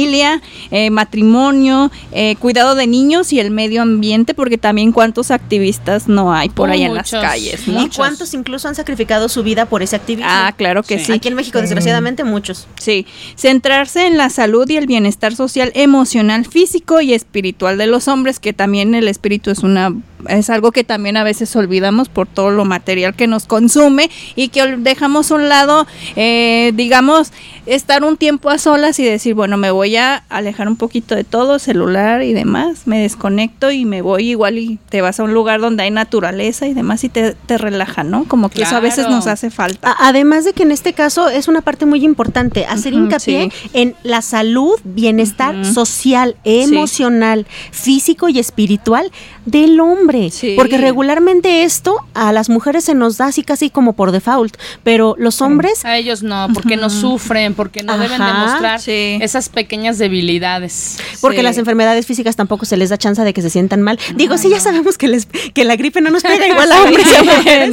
eh, matrimonio, eh, cuidado de niños y el medio ambiente, porque también cuántos activistas no hay por ahí en muchos. las calles, ¿no? ¿Y cuántos incluso han sacrificado su vida por ese activismo? Ah, claro que sí. Aquí en México, desgraciadamente, muchos. Sí, centrarse en la salud y el bienestar social, emocional, físico y espiritual de los hombres, que también el espíritu es una es algo que también a veces olvidamos por todo lo material que nos consume y que dejamos a un lado, eh, digamos, estar un tiempo a solas y decir, bueno, me voy a alejar un poquito de todo, celular y demás, me desconecto y me voy igual y te vas a un lugar donde hay naturaleza y demás y te, te relaja, ¿no? Como que eso a veces nos hace falta. Además de que en este caso es una parte muy importante, hacer hincapié sí. en la salud, bienestar social, emocional, físico y espiritual del hombre. Sí. Porque regularmente esto a las mujeres se nos da así casi como por default, pero los hombres A ellos no, porque no sufren, porque no deben demostrar sí. esas pequeñas debilidades. Porque Sí. las enfermedades físicas tampoco se les da chance de que se sientan mal. Digo, sí, ya sabemos que, les, que la gripe no nos pega igual a hombres y a mujeres,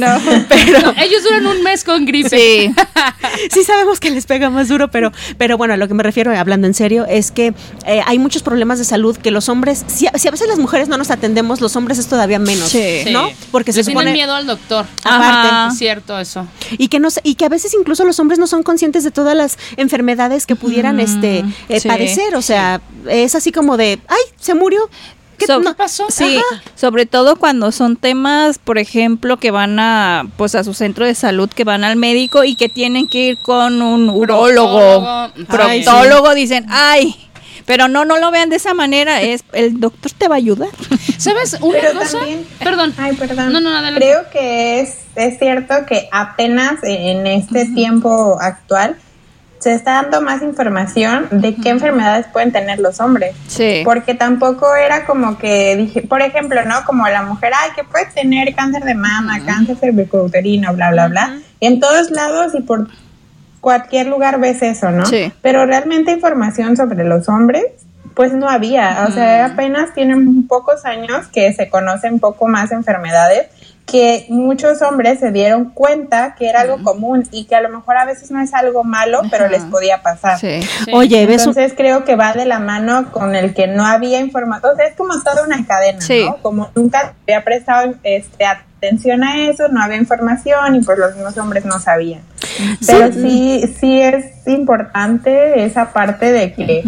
pero Ellos duran un mes con gripe. Sí. sí sabemos que les pega más duro, pero, pero bueno, a lo que me refiero, hablando en serio, es que eh, hay muchos problemas de salud que los hombres, si, si a veces las mujeres no nos atendemos, los hombres es todavía menos, Sí. ¿no? Porque se Le tienen supone... miedo al doctor. Aparte. Ajá. Es cierto eso. Y que, no, se- y que a veces incluso los hombres no son conscientes de todas las enfermedades que pudieran este, eh, sí. padecer. O sea, es así como de, ay, se murió. ¿Qué, So- no- pasó? Sí, Ajá. sobre todo cuando son temas, por ejemplo, que van a pues a su centro de salud, que van al médico y que tienen que ir con un urólogo, Proctólogo. Ay, proctólogo, dicen, "Ay, pero no no lo vean de esa manera, es el doctor te va a ayudar." ¿Sabes una Pero cosa? también- Perdón. Ay, perdón. No, no, adelante. Creo que es, es cierto que apenas en este tiempo actual se está dando más información de qué enfermedades pueden tener los hombres. Sí. Porque tampoco era como que dije, por ejemplo, ¿no? Como la mujer, ay, que puede tener cáncer de mama, cáncer cervicouterino, bla, bla, bla. En todos lados y por cualquier lugar ves eso, ¿no? Sí. Pero realmente información sobre los hombres, pues no había. O sea, apenas tienen pocos años que se conocen poco más enfermedades que muchos hombres se dieron cuenta que era algo común y que a lo mejor a veces no es algo malo, pero les podía pasar. Sí. Sí. Oye, ves un- Entonces creo que va de la mano con el que no había información. O sea, es como toda una cadena, Sí. ¿no? Como nunca había prestado este, atención a eso, no había información y pues los mismos hombres no sabían. Pero sí, sí es importante esa parte de que,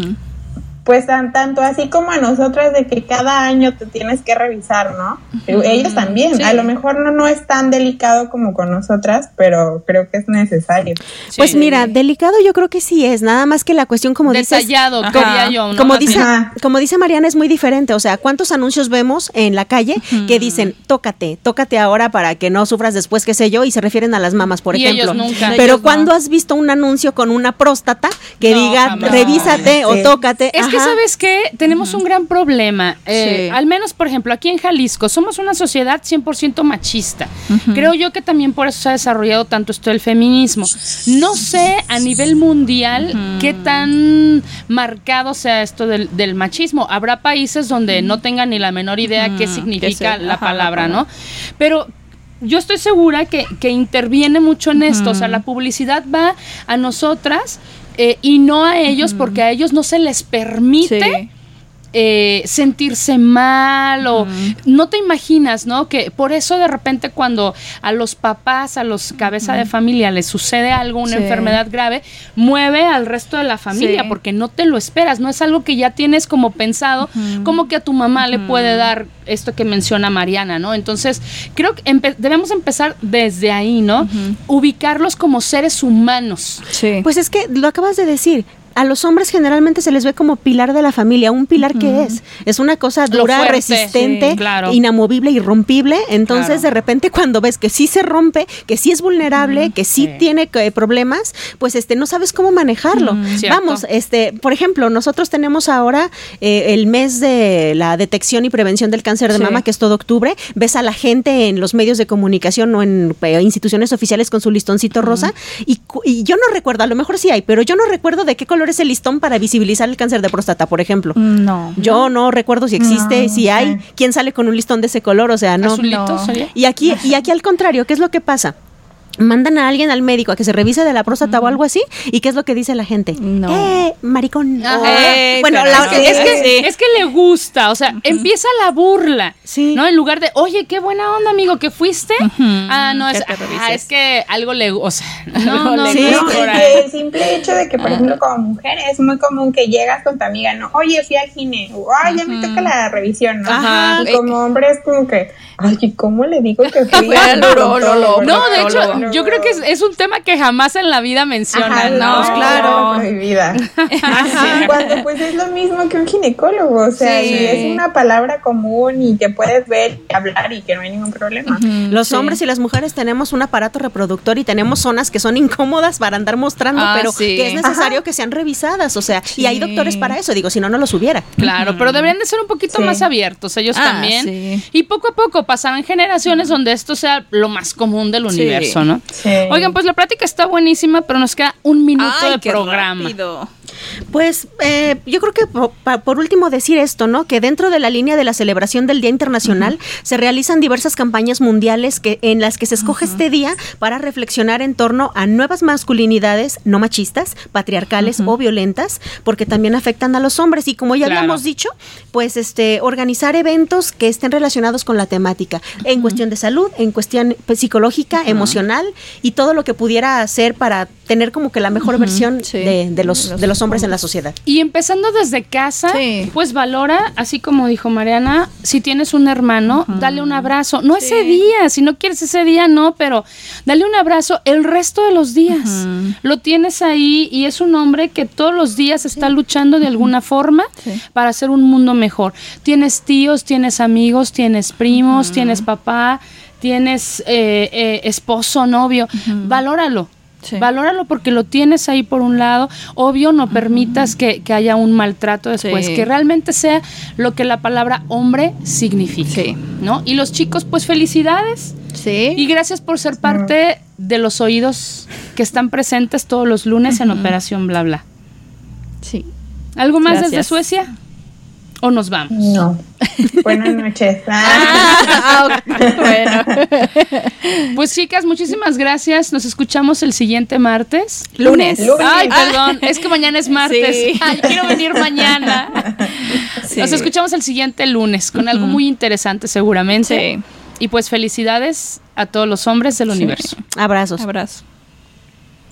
pues tan, tanto así como a nosotras de que cada año te tienes que revisar, ¿no? Ellos también. Sí. A lo mejor no, no es tan delicado como con nosotras, pero creo que es necesario. Pues mira, delicado yo creo que sí es, nada más que la cuestión como dices, Detallado, Ajá. quería yo. ¿no? como dice, Ajá. como dice Mariana es muy diferente, o sea, ¿cuántos anuncios vemos en la calle que dicen, "Tócate, tócate ahora para que no sufras después, qué sé yo", y se refieren a las mamas, por Y ejemplo. ellos nunca. Pero Ellos cuando no. has visto un anuncio con una próstata que No, diga, jamás. "Revísate" o. "Tócate"? Es que. ¿sabes qué? Tenemos un gran problema. Eh, Sí. Al menos, por ejemplo, aquí en Jalisco, somos una sociedad 100% machista. Creo yo que también por eso se ha desarrollado tanto esto del feminismo. No sé a nivel mundial qué tan marcado sea esto del, del machismo. Habrá países donde no tengan ni la menor idea qué significa la ajá, la palabra. ¿no? Pero yo estoy segura que, que interviene mucho en esto. O sea, la publicidad va a nosotras eh, y no a ellos porque a ellos no se les permite Sí. Eh, sentirse mal o no te imaginas, ¿no? Que por eso de repente cuando a los papás, a los cabeza de familia les sucede algo, una Sí. enfermedad grave, mueve al resto de la familia Sí. porque no te lo esperas, no es algo que ya tienes como pensado, como que a tu mamá le puede dar esto que menciona Mariana, ¿no? Entonces, creo que empe- debemos empezar desde ahí, ¿no? Ubicarlos como seres humanos. Sí. Pues es que lo acabas de decir. A los hombres generalmente se les ve como pilar de la familia. ¿Un pilar qué es? Es una cosa dura, fuerte, resistente, sí, claro. inamovible, irrompible. Entonces, Claro. de repente, cuando ves que sí se rompe, que sí es vulnerable, que sí, sí. tiene eh, problemas, pues este no sabes cómo manejarlo. Vamos, este, por ejemplo, nosotros tenemos ahora eh, el mes de la detección y prevención del cáncer de Sí. mama, que es todo octubre. Ves a la gente en los medios de comunicación o en eh, instituciones oficiales con su listoncito rosa. Y yo no recuerdo, a lo mejor sí hay, pero yo no recuerdo de qué color es el listón para visibilizar el cáncer de próstata, por ejemplo. No. Yo no recuerdo si existe, No, si hay, sé. quién sale con un listón de ese color, o sea, no. Azulito no. sería. Y aquí, y aquí al contrario, ¿qué es lo que pasa? Mandan a alguien al médico a que se revise de la próstata o algo así, y ¿qué es lo que dice la gente? No. ¡Eh, maricón! O- Eh, bueno, la- Es que, es, que, Sí. es que le gusta, o sea, empieza la burla, Sí. ¿no? En lugar de, oye, qué buena onda, amigo, que fuiste. Ah, no, es, ah, es que algo le, o sea, no, Sí, el simple hecho de que, por ejemplo, como mujer es muy común que llegas con tu amiga, ¿no? Oye, fui al cine, o, ay, ya me toca la revisión, ¿no? Ajá. Y como hombre es como que, ay, ¿cómo le digo que fui al. No, de hecho. Yo creo que es, es un tema que jamás en la vida mencionan, ¿no? no, claro. prohibida. Ajá, cuando pues es lo mismo que un ginecólogo, o sea, Sí. es una palabra común y que puedes ver y hablar y que no hay ningún problema. Los Sí. hombres y las mujeres tenemos un aparato reproductor y tenemos zonas que son incómodas para andar mostrando, Ah, pero sí. que es necesario que sean revisadas, o sea, y hay doctores para eso, digo, si no, no los hubiera. Claro, pero deberían de ser un poquito Sí. más abiertos ellos Ah, también. sí. Y poco a poco pasarán generaciones donde esto sea lo más común del Sí. universo, ¿no? Sí. Oigan, pues la plática está buenísima, pero nos queda un minuto Ay, de qué programa. rápido. Pues eh, yo creo que por, último decir esto, ¿no? Que dentro de la línea de la celebración del Día Internacional se realizan diversas campañas mundiales que, en las que se escoge este día para reflexionar en torno a nuevas masculinidades no machistas, patriarcales o violentas, porque también afectan a los hombres. Y como ya Claro. habíamos dicho, pues este organizar eventos que estén relacionados con la temática, en cuestión de salud, en cuestión pues, psicológica, emocional y todo lo que pudiera hacer para tener como que la mejor versión Sí. de, de los, de los hombres en la sociedad. Y empezando desde casa, Sí. pues valora, así como dijo Mariana, si tienes un hermano, dale un abrazo. No ese día, si no quieres ese día, no, pero dale un abrazo el resto de los días. Lo tienes ahí y es un hombre que todos los días está luchando de alguna forma Sí. para hacer un mundo mejor. Tienes tíos, tienes amigos, tienes primos, tienes papá, tienes eh, eh, esposo, novio. Valóralo. Sí. Valóralo porque lo tienes ahí por un lado. Obvio, no permitas que, que haya un maltrato después, Sí. que realmente sea lo que la palabra hombre significa. Sí. ¿no? Y los chicos, pues felicidades. Sí. Y gracias por ser parte de los oídos que están presentes todos los lunes en Operación Bla Bla. sí. ¿Algo más desde. Suecia? ¿O nos vamos? No. Buenas noches. Ah, bueno. Pues chicas, muchísimas gracias. Nos escuchamos el siguiente martes. Lunes. Lunes. Ay, perdón, es que mañana es martes. Sí. Ay, quiero venir mañana. Sí. Nos escuchamos el siguiente lunes con algo muy interesante seguramente. Sí. Y pues felicidades a todos los hombres del universo. Abrazos. Abrazo.